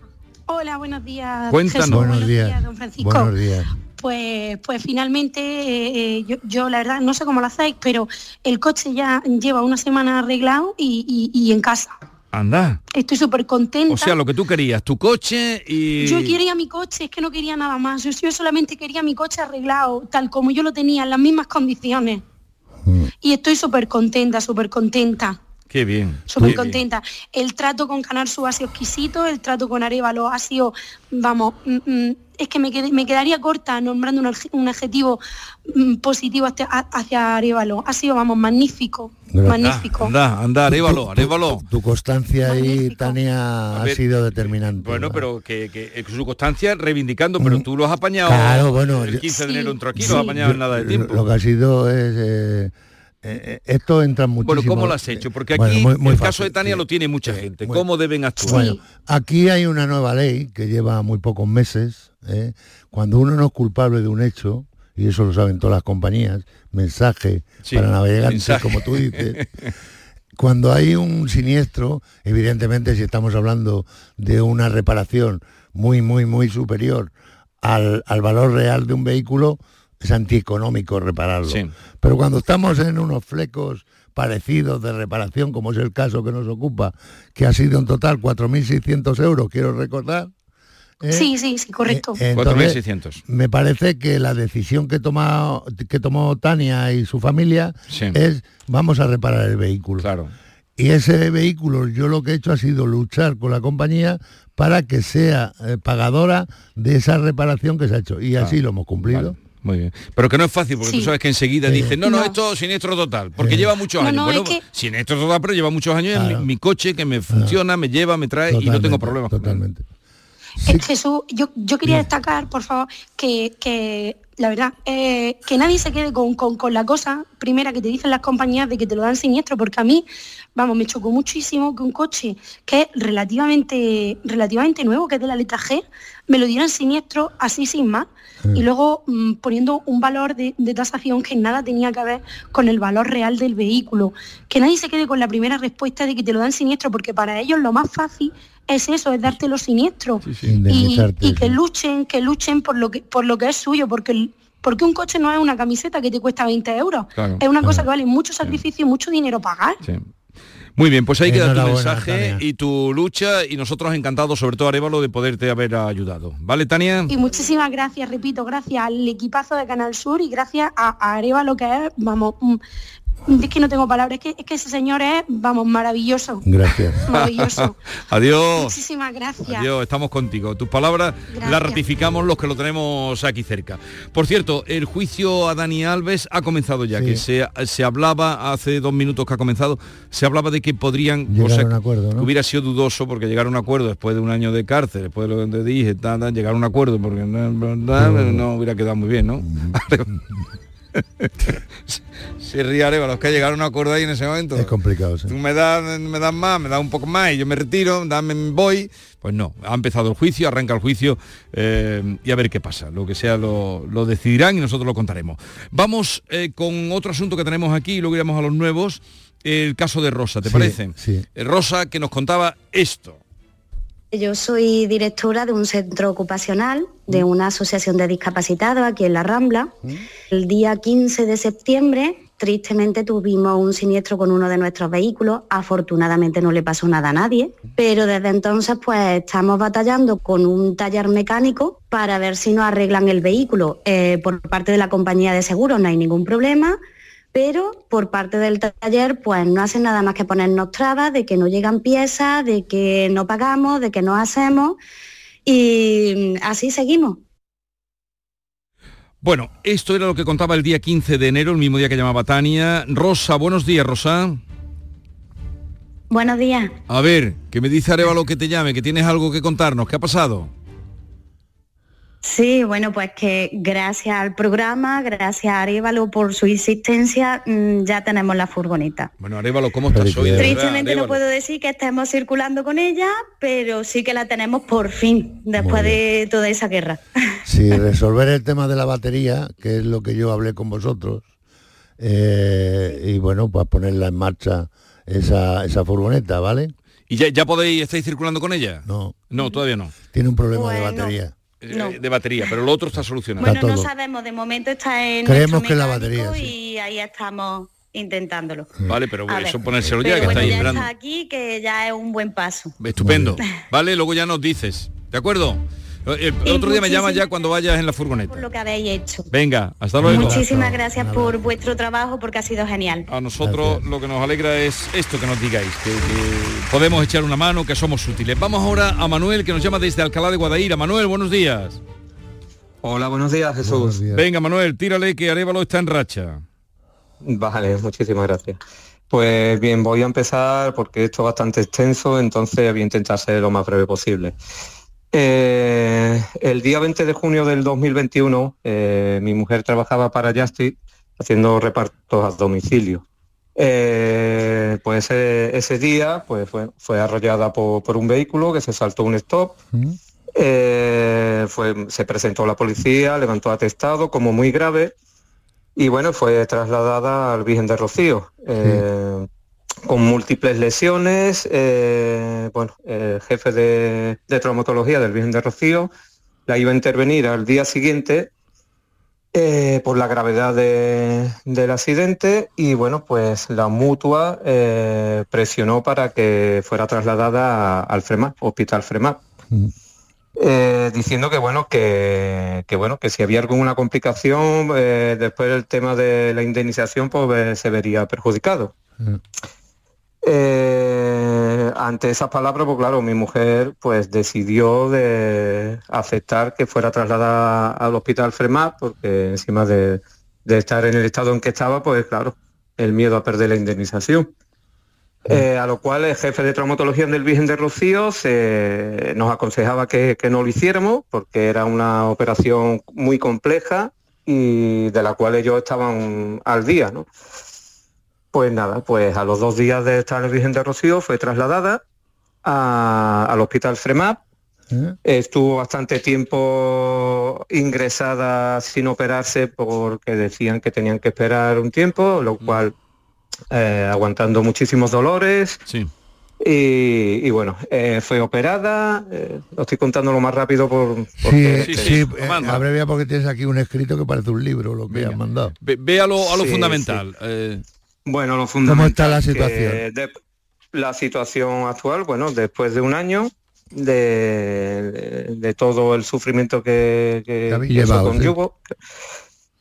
Hola, buenos días. Cuéntanos. Jesús, Buenos días. don Francisco. Buenos días. Pues, pues finalmente, eh, eh, yo, yo la verdad no sé cómo lo hacéis, pero el coche ya lleva una semana arreglado y, y- y en casa. Anda. Estoy súper contenta. O sea, lo que tú querías, tu coche y... Yo quería mi coche, es que no quería nada más. Yo, yo solamente quería mi coche arreglado, tal como yo lo tenía, en las mismas condiciones. Y estoy súper contenta, súper contenta. Qué bien. Súper qué bien. contenta. El trato con Canal Sur ha sido exquisito, el trato con Arevalo ha sido, vamos, mm, mm, es que me, me quedaría corta nombrando un, un adjetivo mm, positivo hacia, hacia Arevalo. Ha sido, vamos, magnífico, magnífico. Anda, anda, arévalo, arévalo. Tu constancia ahí, Tania, ha sido determinante. Bueno, pero que, que eh, su constancia reivindicando, pero tú lo has apañado Claro, bueno, el yo- 15 de enero entró aquí, Sí. lo has apañado en nada de tiempo. Lo que ha sido es... eh, eh, esto entra muchísimo... Bueno, ¿cómo lo has hecho? Porque aquí Bueno, muy- muy el fácil, caso de Tania sí. lo tiene mucha gente. ¿Cómo deben actuar? Bueno, aquí hay una nueva ley que lleva muy pocos meses. ¿eh? Cuando uno no es culpable de un hecho, y eso lo saben todas las compañías, mensaje Sí, para navegantes, mensaje. como tú dices. Cuando hay un siniestro, evidentemente si estamos hablando de una reparación muy, muy, muy superior al, al valor real de un vehículo, es antieconómico repararlo. Sí. Pero cuando estamos en unos flecos parecidos de reparación, como es el caso que nos ocupa, que ha sido en total 4.600 euros, quiero recordar. ¿eh? Sí, sí, sí, correcto. Entonces, 4.600. Me parece que la decisión que, toma, que tomó Tania y su familia Sí. es vamos a reparar el vehículo. Claro. Y ese vehículo yo lo que he hecho ha sido luchar con la compañía para que sea eh, pagadora de esa reparación que se ha hecho. Y así Ah, lo hemos cumplido. Muy bien. Pero que no es fácil, porque Sí. tú sabes que enseguida Eh, dicen, no, no, No. esto es siniestro total, porque lleva muchos No, años. no, bueno, es que- siniestro total, pero lleva muchos años en Claro. mi, mi coche que me funciona, me lleva, me trae y no tengo Totalmente, problemas. Totalmente. Jesús, yo, yo quería destacar, por favor, que, que la verdad, eh, que nadie se quede con, con- con la cosa primera que te dicen las compañías de que te lo dan siniestro, porque a mí, vamos, me chocó muchísimo que un coche que es relativamente, relativamente nuevo, que es de la letra G, me lo dieran siniestro así sin más, y luego mm, poniendo un valor de, de tasación que nada tenía que ver con el valor real del vehículo. Que nadie se quede con la primera respuesta de que te lo dan siniestro, porque para ellos lo más fácil es eso, es darte los siniestros. Y, que luchen, que luchen por lo que, por lo que es suyo, porque, porque un coche no es una camiseta que te cuesta 20 euros. Claro, es una cosa que vale mucho sacrificio y mucho dinero pagar. Muy bien, pues ahí queda tu mensaje Tania. y tu lucha y nosotros encantados, sobre todo Arevalo, de poderte haber ayudado. ¿Vale, Tania? Y muchísimas gracias, repito, gracias al equipazo de Canal Sur y gracias a, a Areva, lo que es, vamos, Es que no tengo palabras, es que, es que ese señor es, vamos, maravilloso. Gracias. Maravilloso. Adiós. Muchísimas gracias. Adiós, estamos contigo. Tus palabras las Gracias. ratificamos los que lo tenemos aquí cerca. Por cierto, el juicio a Dani Alves ha comenzado ya, Sí. que se, se hablaba hace dos minutos que ha comenzado, se hablaba de que podrían, Llegar a un acuerdo, que ¿no? hubiera sido dudoso porque llegar a un acuerdo después de un año de cárcel, después de lo que te dije, ta, ta, llegar a un acuerdo porque no- no hubiera quedado muy bien, ¿no? Se ríe Arevalo, es que llegar a acuerdo ahí en ese momento. Es complicado, sí. Tú me das, me das más, me das un poco más y yo me retiro, dame, voy. Pues no, ha empezado el juicio, arranca el juicio eh, y a ver qué pasa. Lo que sea lo, lo decidirán y nosotros lo contaremos. Vamos eh, con otro asunto que tenemos aquí y luego iremos a los nuevos. El caso de Rosa, ¿te Sí, parece? sí. Eh, Rosa que nos contaba esto. Yo soy directora de un centro ocupacional de una asociación de discapacitados aquí en La Rambla. El día 15 de septiembre, tristemente, tuvimos un siniestro con uno de nuestros vehículos. Afortunadamente no le pasó nada a nadie, pero desde entonces pues estamos batallando con un taller mecánico para ver si nos arreglan el vehículo. Eh, por parte de la compañía de seguros no hay ningún problema, pero por parte del taller pues no hacen nada más que ponernos trabas de que no llegan piezas, de que no pagamos, de que no hacemos y así seguimos. Bueno, esto era lo que contaba el día 15 de enero, el mismo día que llamaba Tania. Rosa, buenos días, Rosa. Buenos días. A ver, que me dice Arevalo que te llame, que tienes algo que contarnos. ¿Qué ha pasado? Sí, bueno, pues que gracias al programa, gracias a Arévalo por su insistencia, mm, ya tenemos la furgoneta. Bueno, Arevalo, ¿cómo estás hoy? Tristemente no puedo decir que estemos circulando con ella, pero sí que la tenemos por fin, después de toda esa guerra. Sí, resolver el tema de la batería, que es lo que yo hablé con vosotros, eh, y bueno, pues ponerla en marcha esa, esa furgoneta, ¿vale? ¿Y ya, ya podéis, estáis circulando con ella? No. No, todavía no. Tiene un problema de batería. Eh, De batería, pero lo otro está solucionado. Bueno, no sabemos, de momento está en Creemos que la batería, y ahí estamos intentándolo. Vale, pero A eso ver. ponérselo ya, Pero que bueno, ya está aquí, que ya es un buen paso. Estupendo. Vale, luego ya nos dices. ¿De acuerdo? El, el Y otro día me llamas ya cuando vayas en la por furgoneta. lo que habéis hecho. Venga, hasta luego. Muchísimas gracias por vuestro trabajo porque ha sido genial. A nosotros lo que nos alegra es esto que nos digáis, que, que podemos echar una mano, que somos útiles. Vamos ahora a Manuel, que nos llama desde Alcalá de Guadaira. Manuel, buenos días. Hola, buenos días, Jesús. Venga, Manuel, tírale que Arevalo está en racha. Vale, muchísimas gracias. Pues bien, voy a empezar porque esto es bastante extenso, entonces voy a intentar ser lo más breve posible. Eh, el día 20 de junio del 2021, eh, mi mujer trabajaba para Justice haciendo repartos a domicilio. Eh, pues ese, ese día pues fue, fue arrollada por, por un vehículo que se saltó un stop. Eh, fue, se presentó la policía, levantó atestado como muy grave y bueno, fue trasladada al Virgen de Rocío. Con múltiples lesiones, eh, bueno, el jefe de, de traumatología del Virgen de Rocío la iba a intervenir al día siguiente eh, por la gravedad de- del accidente y bueno, pues la mutua eh, presionó para que fuera trasladada al FREMAP, Hospital FREMAP. Eh, diciendo que bueno que, que, bueno que si había alguna complicación eh, después el tema de la indemnización pues eh, se vería perjudicado Eh, ante esas palabras pues claro mi mujer pues decidió de aceptar que fuera trasladada al hospital FREMAP porque encima de, de estar en el estado en que estaba pues claro el miedo a perder la indemnización eh, a lo cual el jefe de traumatología del Virgen de Rocío se- nos aconsejaba que, que no lo hiciéramos porque era una operación muy compleja y de la cual ellos estaban al día, ¿no? Pues nada, pues a los dos días de estar en el Virgen de Rocío fue trasladada a- al hospital FREMAP. Estuvo bastante tiempo ingresada sin operarse porque decían que tenían que esperar un tiempo, lo cual eh, aguantando muchísimos dolores. Y, y bueno, eh, fue operada, eh, lo estoy contando lo más rápido por... Sí, Este, sí, eh, abrevia porque tienes aquí un escrito que parece un libro lo que has mandado. Ve, ve a lo, a lo Sí, fundamental. Eh, Bueno, lo ¿Cómo fundamental. está la que situación? de- la situación actual, bueno, después de un año de, de- todo el sufrimiento que, que, Que llevado, sí.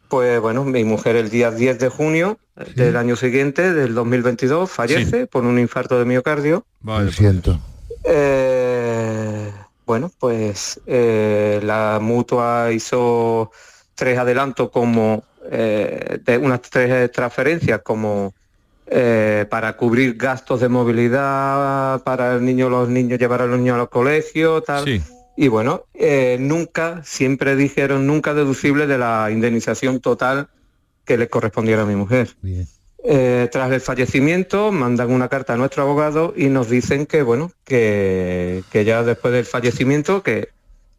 Pues bueno, mi mujer el día 10 de junio del año siguiente, del 2022, fallece por un infarto de miocardio. Lo siento. Eh, bueno, pues eh, la mutua hizo tres adelantos como eh, de unas tres transferencias como eh, para cubrir gastos de movilidad para el niño, los niños llevar a los niños a los colegios, tal. Sí. Y bueno, eh, nunca, siempre dijeron nunca deducible de la indemnización total que le correspondiera a mi mujer. Eh, tras el fallecimiento mandan una carta a nuestro abogado y nos dicen que bueno que, que ya después del fallecimiento que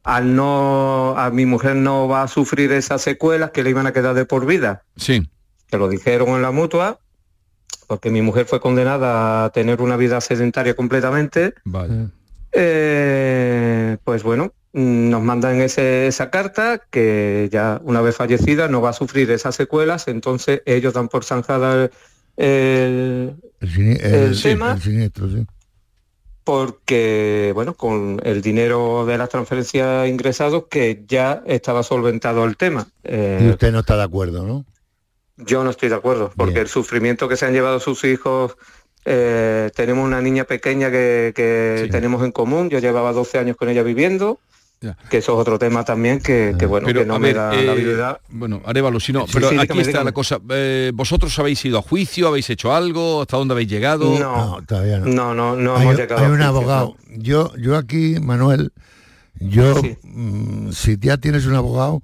al no a mi mujer no va a sufrir esas secuelas que le iban a quedar de por vida Sí. que lo dijeron en la mutua porque mi mujer fue condenada a tener una vida sedentaria completamente Vale. eh, pues bueno, nos mandan ese- esa carta que ya una vez fallecida no va a sufrir esas secuelas, entonces ellos dan por zanjada el, El, sini- el- el sí, tema el siniestro, sí. Porque, bueno, con el dinero de las transferencias ingresados que ya estaba solventado el tema. Eh, Y usted no está de acuerdo, ¿no? Yo no estoy de acuerdo, porque el sufrimiento que se han llevado sus hijos, eh, tenemos una niña pequeña que, que tenemos en común, yo llevaba 12 años con ella viviendo, que eso es otro tema también que, que, bueno, Pero, que no a me ver, da eh, la habilidad. Bueno, Arevalo, si no, Sí, pero sí, aquí dígame, está dígame. la cosa. Eh, ¿Vosotros habéis ido a juicio? ¿Habéis hecho algo? ¿Hasta dónde habéis llegado? No, todavía no. No, no, no hay, hemos un- llegado hay a un juicio, abogado. Yo, yo aquí, Manuel, yo, mm, si ya tienes un abogado,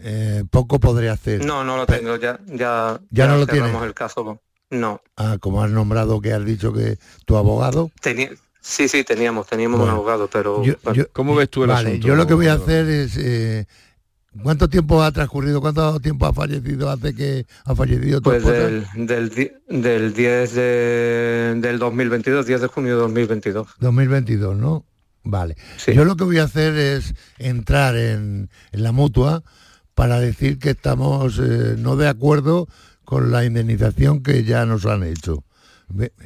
eh, poco podré hacer. No, no lo tengo, ya, ya, ¿Ya no lo tienes? el caso. No, Ah, como has nombrado que has dicho que tu abogado. tenía, sí, sí, teníamos, teníamos Bueno, un abogado, pero Yo- bueno. yo- ¿Cómo ves tú el vale, asunto? yo lo que voy a hacer es... eh, ¿Cuánto tiempo ha transcurrido? ¿Cuánto tiempo ha fallecido hace que ha fallecido tu Pues del, del, del 10 de, del 2022, 10 de junio de 2022. 2022, ¿no? Vale. Yo lo que voy a hacer es entrar en, en la mutua para decir que estamos eh, no de acuerdo con la indemnización que ya nos han hecho.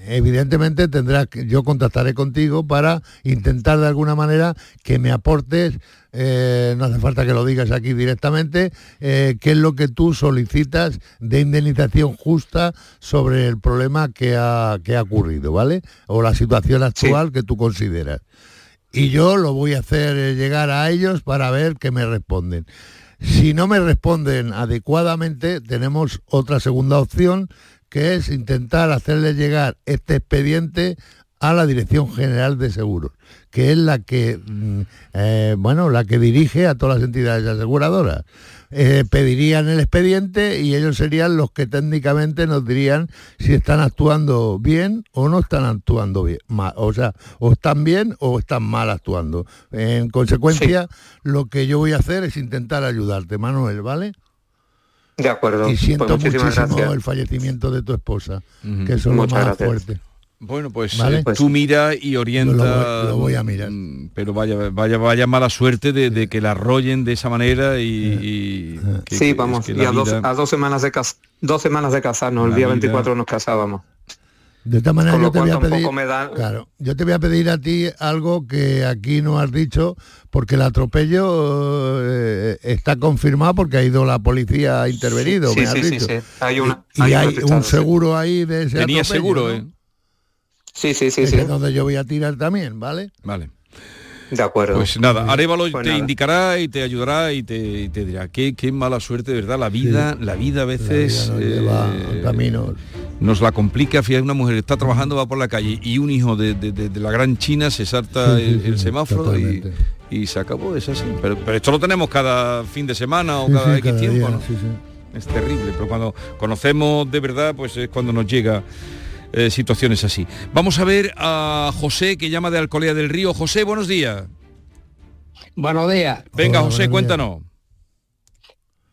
Evidentemente tendrás que, yo contactaré contigo para intentar de alguna manera que me aportes, eh, no hace falta que lo digas aquí directamente, eh, qué es lo que tú solicitas de indemnización justa sobre el problema que ha, que ha ocurrido, ¿vale? O la situación actual que tú consideras. Y yo lo voy a hacer eh, llegar a ellos para ver qué me responden. Si no me responden adecuadamente, tenemos otra segunda opción, que es intentar hacerle llegar este expediente a la Dirección General de Seguros, que es la que, mm, eh, bueno, la que dirige a todas las entidades aseguradoras. Eh, pedirían el expediente y ellos serían los que técnicamente nos dirían si están actuando bien o no están actuando bien. O sea, o están bien o están mal actuando. En consecuencia, lo que yo voy a hacer es intentar ayudarte, Manuel, ¿vale? De acuerdo. Y siento Pues muchísimas muchísimo gracias. el fallecimiento de tu esposa, que eso es lo más gracias. fuerte. Bueno, pues Vale. eh, Pues- tú mira y orienta. Yo lo voy- lo voy a mirar. mm, Pero vaya, vaya, vaya mala suerte de, de que la arrollen de esa manera y. y que- sí, vamos, es que y a dos, vida- a dos semanas de cas- dos semanas de casarnos, el La día vida- 24 nos casábamos. De esta manera Con yo te voy a pedir, da- claro, yo te voy a pedir a ti algo que aquí no has dicho, porque el atropello eh, está confirmado porque ha ido la policía ha intervenido, Sí, me has sí, sí, dicho. sí. Hay una- y hay un hay seguro ahí de ese Tenía atropello, seguro, ¿no? ¿eh? Sí, sí, sí, Ese sí. es donde yo voy a tirar también, ¿vale? Vale. De acuerdo. Pues nada, Arevalo Pues te nada. indicará y te ayudará y te, y te dirá qué, qué mala suerte, verdad. La vida, la vida a veces nos eh, caminos. nos la complica. Fíjate, una mujer que está trabajando, va por la calle y un hijo de, de- de- de la gran China se salta Sí, sí, el, el semáforo y. y se acabó, es así. Pero, pero esto lo tenemos cada fin de semana o Sí, cada sí, X cada tiempo, día, ¿no? sí, sí. Es terrible, pero cuando conocemos de verdad, pues es cuando nos llega eh, situaciones así. Vamos a ver a José, que llama de Alcolea del Río. José, buenos días. Buenos días. Venga, José, cuéntanos.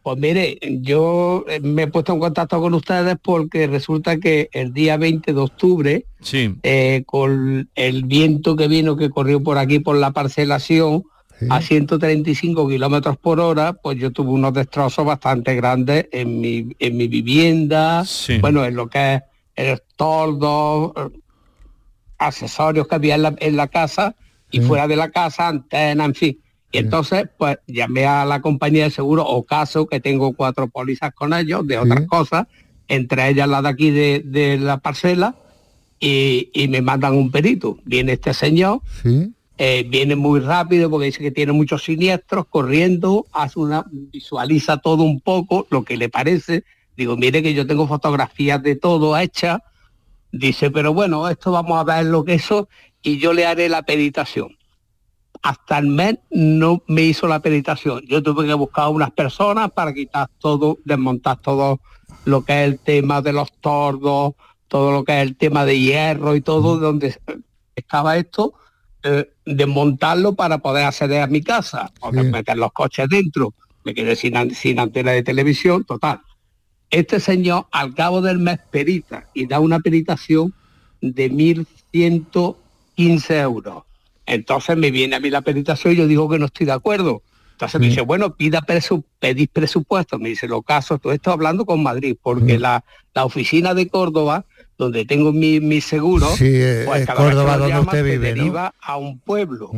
Pues mire, yo eh, me he puesto en contacto con ustedes porque resulta que el día 20 de octubre, Sí. eh, con el viento que vino, que corrió por aquí por la parcelación, a 135 kilómetros por hora, pues yo tuve unos destrozos bastante grandes en mi, en mi vivienda, bueno, en lo que es el toldo, eh, accesorios que había en la, en la casa y fuera de la casa, antena, en fin. Y entonces, pues llamé a la compañía de seguro o caso que tengo cuatro pólizas con ellos de otras cosas, entre ellas la de aquí de, de la parcela, y, y me mandan un perito. Viene este señor, Sí. eh, viene muy rápido porque dice que tiene muchos siniestros, corriendo, hace una, visualiza todo un poco, lo que le parece. Digo, mire que yo tengo fotografías de todo hechas. Dice, pero bueno, esto vamos a ver lo que eso y yo le haré la peritación. Hasta el mes no me hizo la peritación. Yo tuve que buscar unas personas para quitar todo, desmontar todo lo que es el tema de los tordos, todo lo que es el tema de hierro y todo, donde estaba esto, eh, desmontarlo para poder acceder a mi casa, meter los coches dentro. Me quedé sin, sin antena de televisión, total. Este señor al cabo del mes perita y da una peritación de 1.115 euros. Entonces me viene a mí la peritación y yo digo que no estoy de acuerdo. Entonces me dice, bueno, pida presu pedís presupuesto. Me dice, lo caso, todo esto hablando con Madrid, porque la, la oficina de Córdoba, donde tengo mi, mi seguro, Sí, eh, pues es cada vez que Córdoba donde llaman, usted te vive, ¿no? Mm. deriva a un pueblo.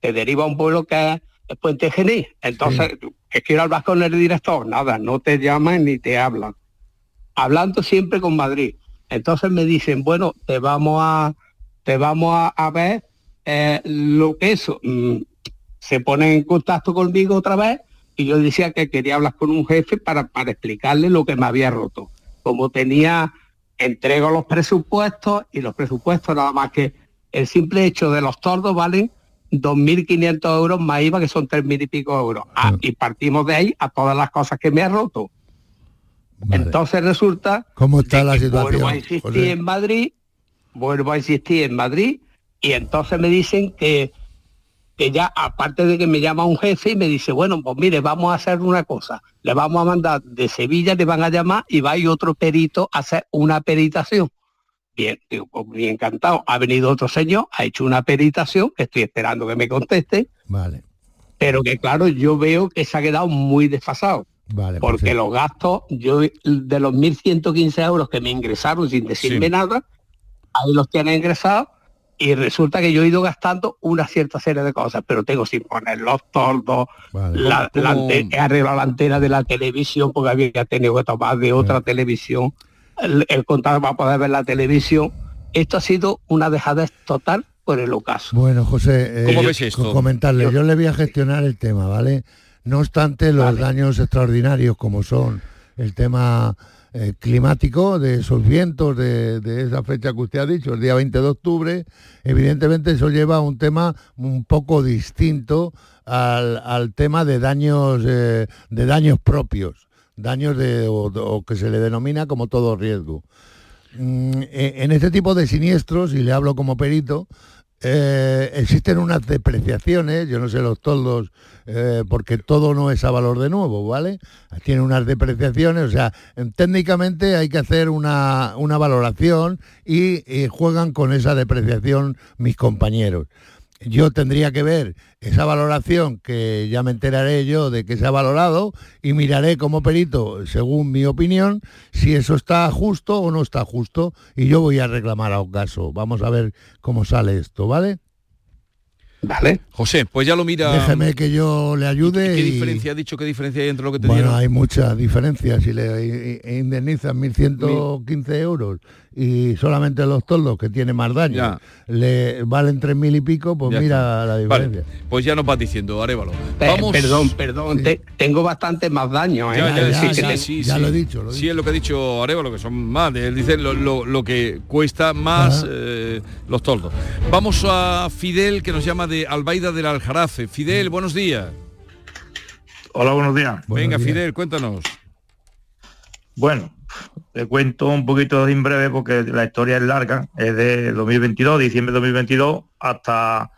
Te deriva a un pueblo que es, Puente Genil. Entonces, que quiero hablar con el director, nada, no te llaman ni te hablan. Hablando siempre con Madrid. Entonces me dicen, bueno, te vamos a, te vamos a, a ver eh, lo que eso. mm, se pone en contacto conmigo otra vez y yo decía que quería hablar con un jefe para, para explicarle lo que me había roto. Como tenía, entrego los presupuestos y los presupuestos nada más que el simple hecho de los tordos valen 2.500 euros más IVA, que son 3.000 y pico euros. Ah, y partimos de ahí a todas las cosas que me ha roto. Entonces resulta ¿Cómo está la vuelvo a situación? insistir José? en Madrid, vuelvo a insistir en Madrid y entonces me dicen que, que ya aparte de que me llama un jefe y me dice, bueno, pues mire, vamos a hacer una cosa, le vamos a mandar de Sevilla, le van a llamar y va a ir otro perito a hacer una peritación. Bien, digo, pues bien encantado. Ha venido otro señor, ha hecho una peritación, estoy esperando que me conteste, Vale, pero que claro, yo veo que se ha quedado muy desfasado vale. porque perfecto. los gastos, yo de los 1.115 euros que me ingresaron sin decirme Sí. nada, ahí los tiene ingresados y resulta que yo he ido gastando una cierta serie de cosas, pero tengo sin poner los tordos, la, la ¿Cómo- ante- he arreglado la antena de la televisión porque había tenido que tomar de otra televisión, el, el contador va a poder ver la televisión. Esto ha sido una dejadez total por el ocaso. Bueno, José, eh, ¿Cómo yo- ves esto? co- comentarle, yo le voy a gestionar el tema, ¿vale? No obstante, los daños extraordinarios como son el tema eh, climático de esos vientos de, de esa fecha que usted ha dicho, el día 20 de octubre, evidentemente eso lleva a un tema un poco distinto al, al tema de daños eh, de daños propios, daños de, o- que se le denomina como todo riesgo. Mm, e- en este tipo de siniestros, y le hablo como perito, eh, existen unas depreciaciones, yo no sé los toldos, eh, porque todo no es a valor de nuevo, ¿vale? Tiene unas depreciaciones, o sea, en- técnicamente hay que hacer una, una valoración y juegan con esa depreciación mis compañeros. Yo tendría que ver esa valoración que ya me enteraré yo de que se ha valorado y miraré como perito, según mi opinión, si eso está justo o no está justo y yo voy a reclamar a un caso. Vamos a ver cómo sale esto, ¿vale? Vale. José, pues ya lo mira. Déjeme que yo le ayude ¿Qué y- diferencia ha dicho? ¿Qué diferencia hay entre lo que te Bueno, dieron? hay muchas diferencias. Si le indemnizan 1.115 euros y solamente los toldos, que tiene más daño, Ya. le valen 3.000 y pico, pues Ya mira está. la Vale, diferencia. pues ya nos vas diciendo, Arevalo. Vamos. Perdón, perdón, te- tengo bastante más daño. ¿eh? Ya, ya, Es sí, es lo que ha dicho Arevalo, que son más. Él dice lo, lo- lo que cuesta más eh, los toldos. Vamos a Fidel, que nos llama de Albaida del Aljarafe. Fidel, buenos días. Hola, buenos días. Venga, Fidel, cuéntanos. Bueno, te cuento un poquito en breve porque la historia es larga. Es de 2022, diciembre de 2022, hasta,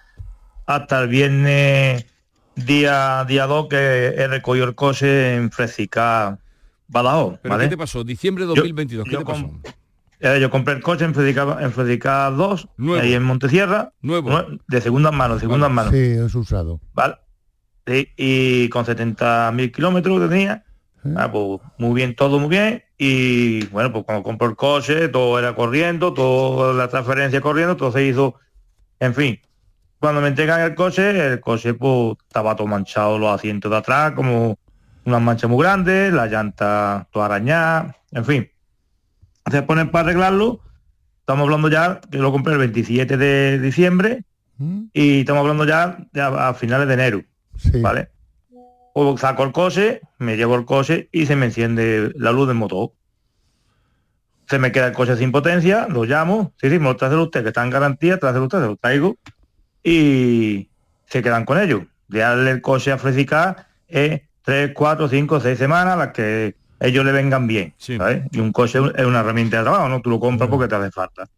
hasta el viernes día, día 2 que he recogido el coche en Fresica, Badajoz. ¿Pero ¿vale? qué te pasó? Diciembre de Yo- 2022, ¿qué yo te pasó? com- Eh, yo compré el coche en Fresica, en Fresica 2, Nuevo. ahí en Montesierra. Nuevo. nue- De segunda mano, de segunda mano. Sí, es usado. ¿vale? Sí, y con 70.000 kilómetros que tenía. Ah, pues muy bien, todo muy bien. Y bueno, pues cuando compró el coche, todo era corriendo, toda la transferencia corriendo, todo se hizo, en fin. Cuando me entregan el coche, el coche pues estaba todo manchado, los asientos de atrás, como unas manchas muy grandes, la llanta toda arañada, en fin. Se ponen para arreglarlo. Estamos hablando ya, que lo compré el 27 de diciembre y estamos hablando ya de a, a finales de enero. ¿Vale? Pues saco el coche, me llevo el coche y se me enciende la luz del motor. Se me queda el coche sin potencia, lo llamo, sí, sí, me lo trae usted, que está en garantía, trae usted, se lo traigo y se quedan con ellos. Darle el coche a Fresicar es 3, 4, 5, 6 semanas las que ellos le vengan bien. ¿sabes? Y un coche es una herramienta de trabajo, ¿no? Tú lo compras porque te hace falta.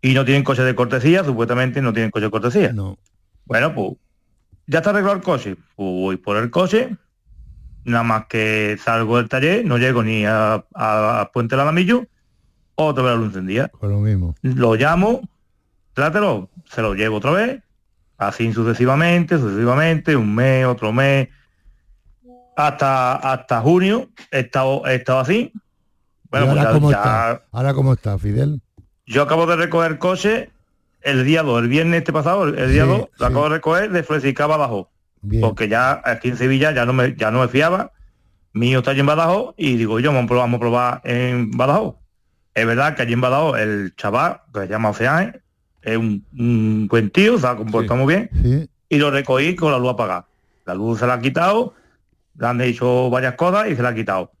Y no tienen coche de cortesía, supuestamente no tienen coche de cortesía. No. Bueno, pues ya está arreglado el coche. Pues voy por el coche, nada más que salgo del taller, no llego ni a, a- a Puente del Alamillo, otra vez la luz encendida. Con lo mismo. Lo llamo, trátelo, se lo llevo otra vez, así sucesivamente, sucesivamente, un mes, otro mes, hasta hasta junio he estado, he estado así. Bueno, ¿Y pues ahora, ya- cómo ya- está? ¿Ahora cómo está, Fidel? yo acabo de recoger coche el día 2, el viernes este pasado, el, día Sí, 2, lo acabo de recoger de Flexicá Porque ya aquí en Sevilla ya no me, ya no me fiaba. Mi hijo está allí en Badajoz y digo yo, vamos a probar, vamos a probar en Badajoz. Es verdad que allí en Badajoz el chaval, que se llama Oceane, es un, un buen tío, se ha comportado muy bien. Sí. Y lo recogí con la luz apagada. La luz se la ha quitado, le han hecho varias cosas y se la ha quitado.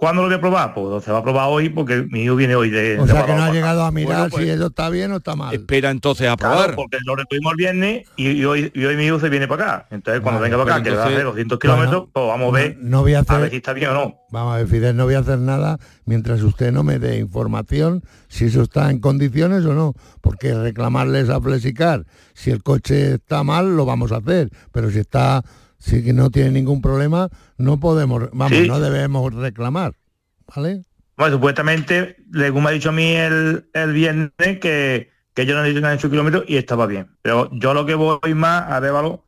¿Cuándo lo voy a probar? Pues se va a probar hoy porque mi hijo viene hoy de, O de sea que no ha llegado a mirar Bueno, pues, si eso está bien o está mal. Espera entonces a Claro, probar. porque lo recogimos el viernes y, y hoy, y hoy mi hijo se viene para acá. Entonces, cuando Vale, venga para acá, que va a hacer entonces- 200 kilómetros, Bueno, pues vamos a ver, No voy a hacer... a ver si está bien o no. Vamos a ver, Fidel, no voy a hacer nada mientras usted no me dé información si eso está en condiciones o no, porque reclamarles a Flexicar, si el coche está mal, lo vamos a hacer, pero si está, si que no tiene ningún problema, no podemos, vamos, Sí. no debemos reclamar, ¿vale? Bueno, supuestamente, según me ha dicho a mí el, el viernes, que, que yo no he hecho kilómetros y estaba bien. Pero yo lo que voy más a Révalo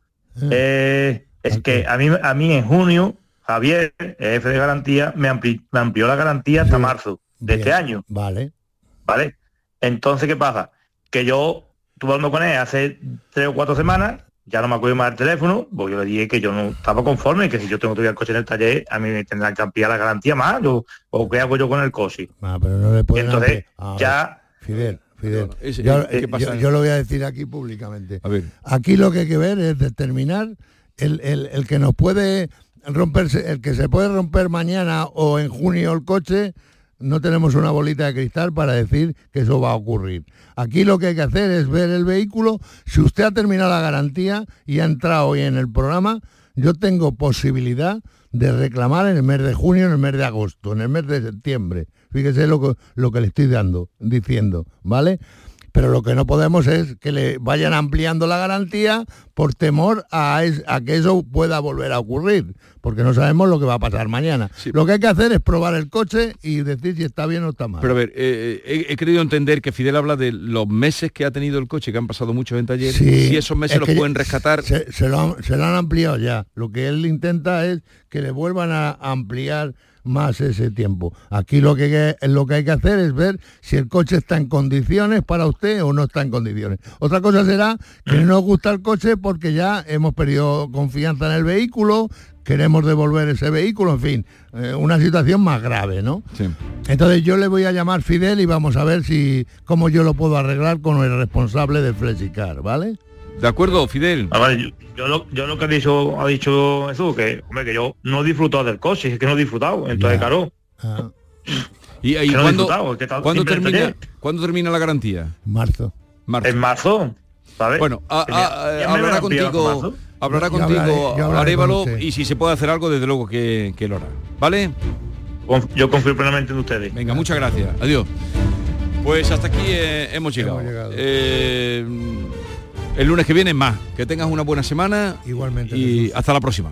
eh, es que a mí, a mí en junio, Javier, jefe de garantía, me amplió la garantía hasta marzo de este año. Vale. ¿Vale? Entonces, ¿qué pasa? Que yo estuve hablando con él hace tres o cuatro semanas, ya no me acuerdo más del teléfono, porque yo le dije que yo no estaba conforme, que si yo tengo todavía el coche en el taller, a mí me tendrán que ampliar la garantía más, yo- o qué hago yo con el coche. Ah, pero no le pueden Entonces, Ah, ya... Fidel, Fidel, Ese- yo, ¿qué eh, yo- yo lo voy a decir aquí públicamente. A ver. Aquí lo que hay que ver es determinar el, el- el que nos puede romperse, el que se puede romper mañana o en junio el coche, no tenemos una bolita de cristal para decir que eso va a ocurrir. Aquí lo que hay que hacer es ver el vehículo. Si usted ha terminado la garantía y ha entrado hoy en el programa, yo tengo posibilidad de reclamar en el mes de junio, en el mes de agosto, en el mes de septiembre. Fíjese lo que, lo que le estoy dando, diciendo, ¿vale? Pero lo que no podemos es que le vayan ampliando la garantía por temor a, es- a que eso pueda volver a ocurrir, porque no sabemos lo que va a pasar mañana. Lo que hay que hacer es probar el coche y decir si está bien o está mal. Pero a ver, eh, eh, he, he querido entender que Fidel habla de los meses que ha tenido el coche, que han pasado muchos en taller, Sí, si esos meses es los pueden rescatar. Se, se lo han, se lo han ampliado ya. Lo que él intenta es que le vuelvan a ampliar más ese tiempo. Aquí lo que, lo que hay que hacer es ver si el coche está en condiciones para usted o no está en condiciones. Otra cosa será que no nos gusta el coche porque ya hemos perdido confianza en el vehículo, queremos devolver ese vehículo, en fin, eh, una situación más grave, ¿no? Entonces yo le voy a llamar Fidel y vamos a ver si cómo yo lo puedo arreglar con el responsable de Flexicar, ¿vale? ¿De acuerdo, Fidel? A ver, yo, yo lo, yo lo que ha dicho, ha dicho Jesús, que, hombre, que yo no he disfrutado del coche, es que no he disfrutado. Entonces, claro, ¿Y, y no he cuándo, disfrutado, es que he estado ¿cuándo siempre en el termina, taller. ¿cuándo termina la garantía? Marzo. Marzo. En marzo, ¿sabes? Bueno, a- ya- a- ya hablará contigo, hablará Yo contigo hablaré- yo hablaré Arévalo con usted. y si se puede hacer algo, desde luego que, que lo hará. ¿Vale? Yo confío plenamente en ustedes. Venga, muchas gracias. Adiós. Pues hasta aquí eh, hemos llegado. Eh, el lunes que viene más. Que tengas una buena semana. Igualmente. Y hasta la próxima.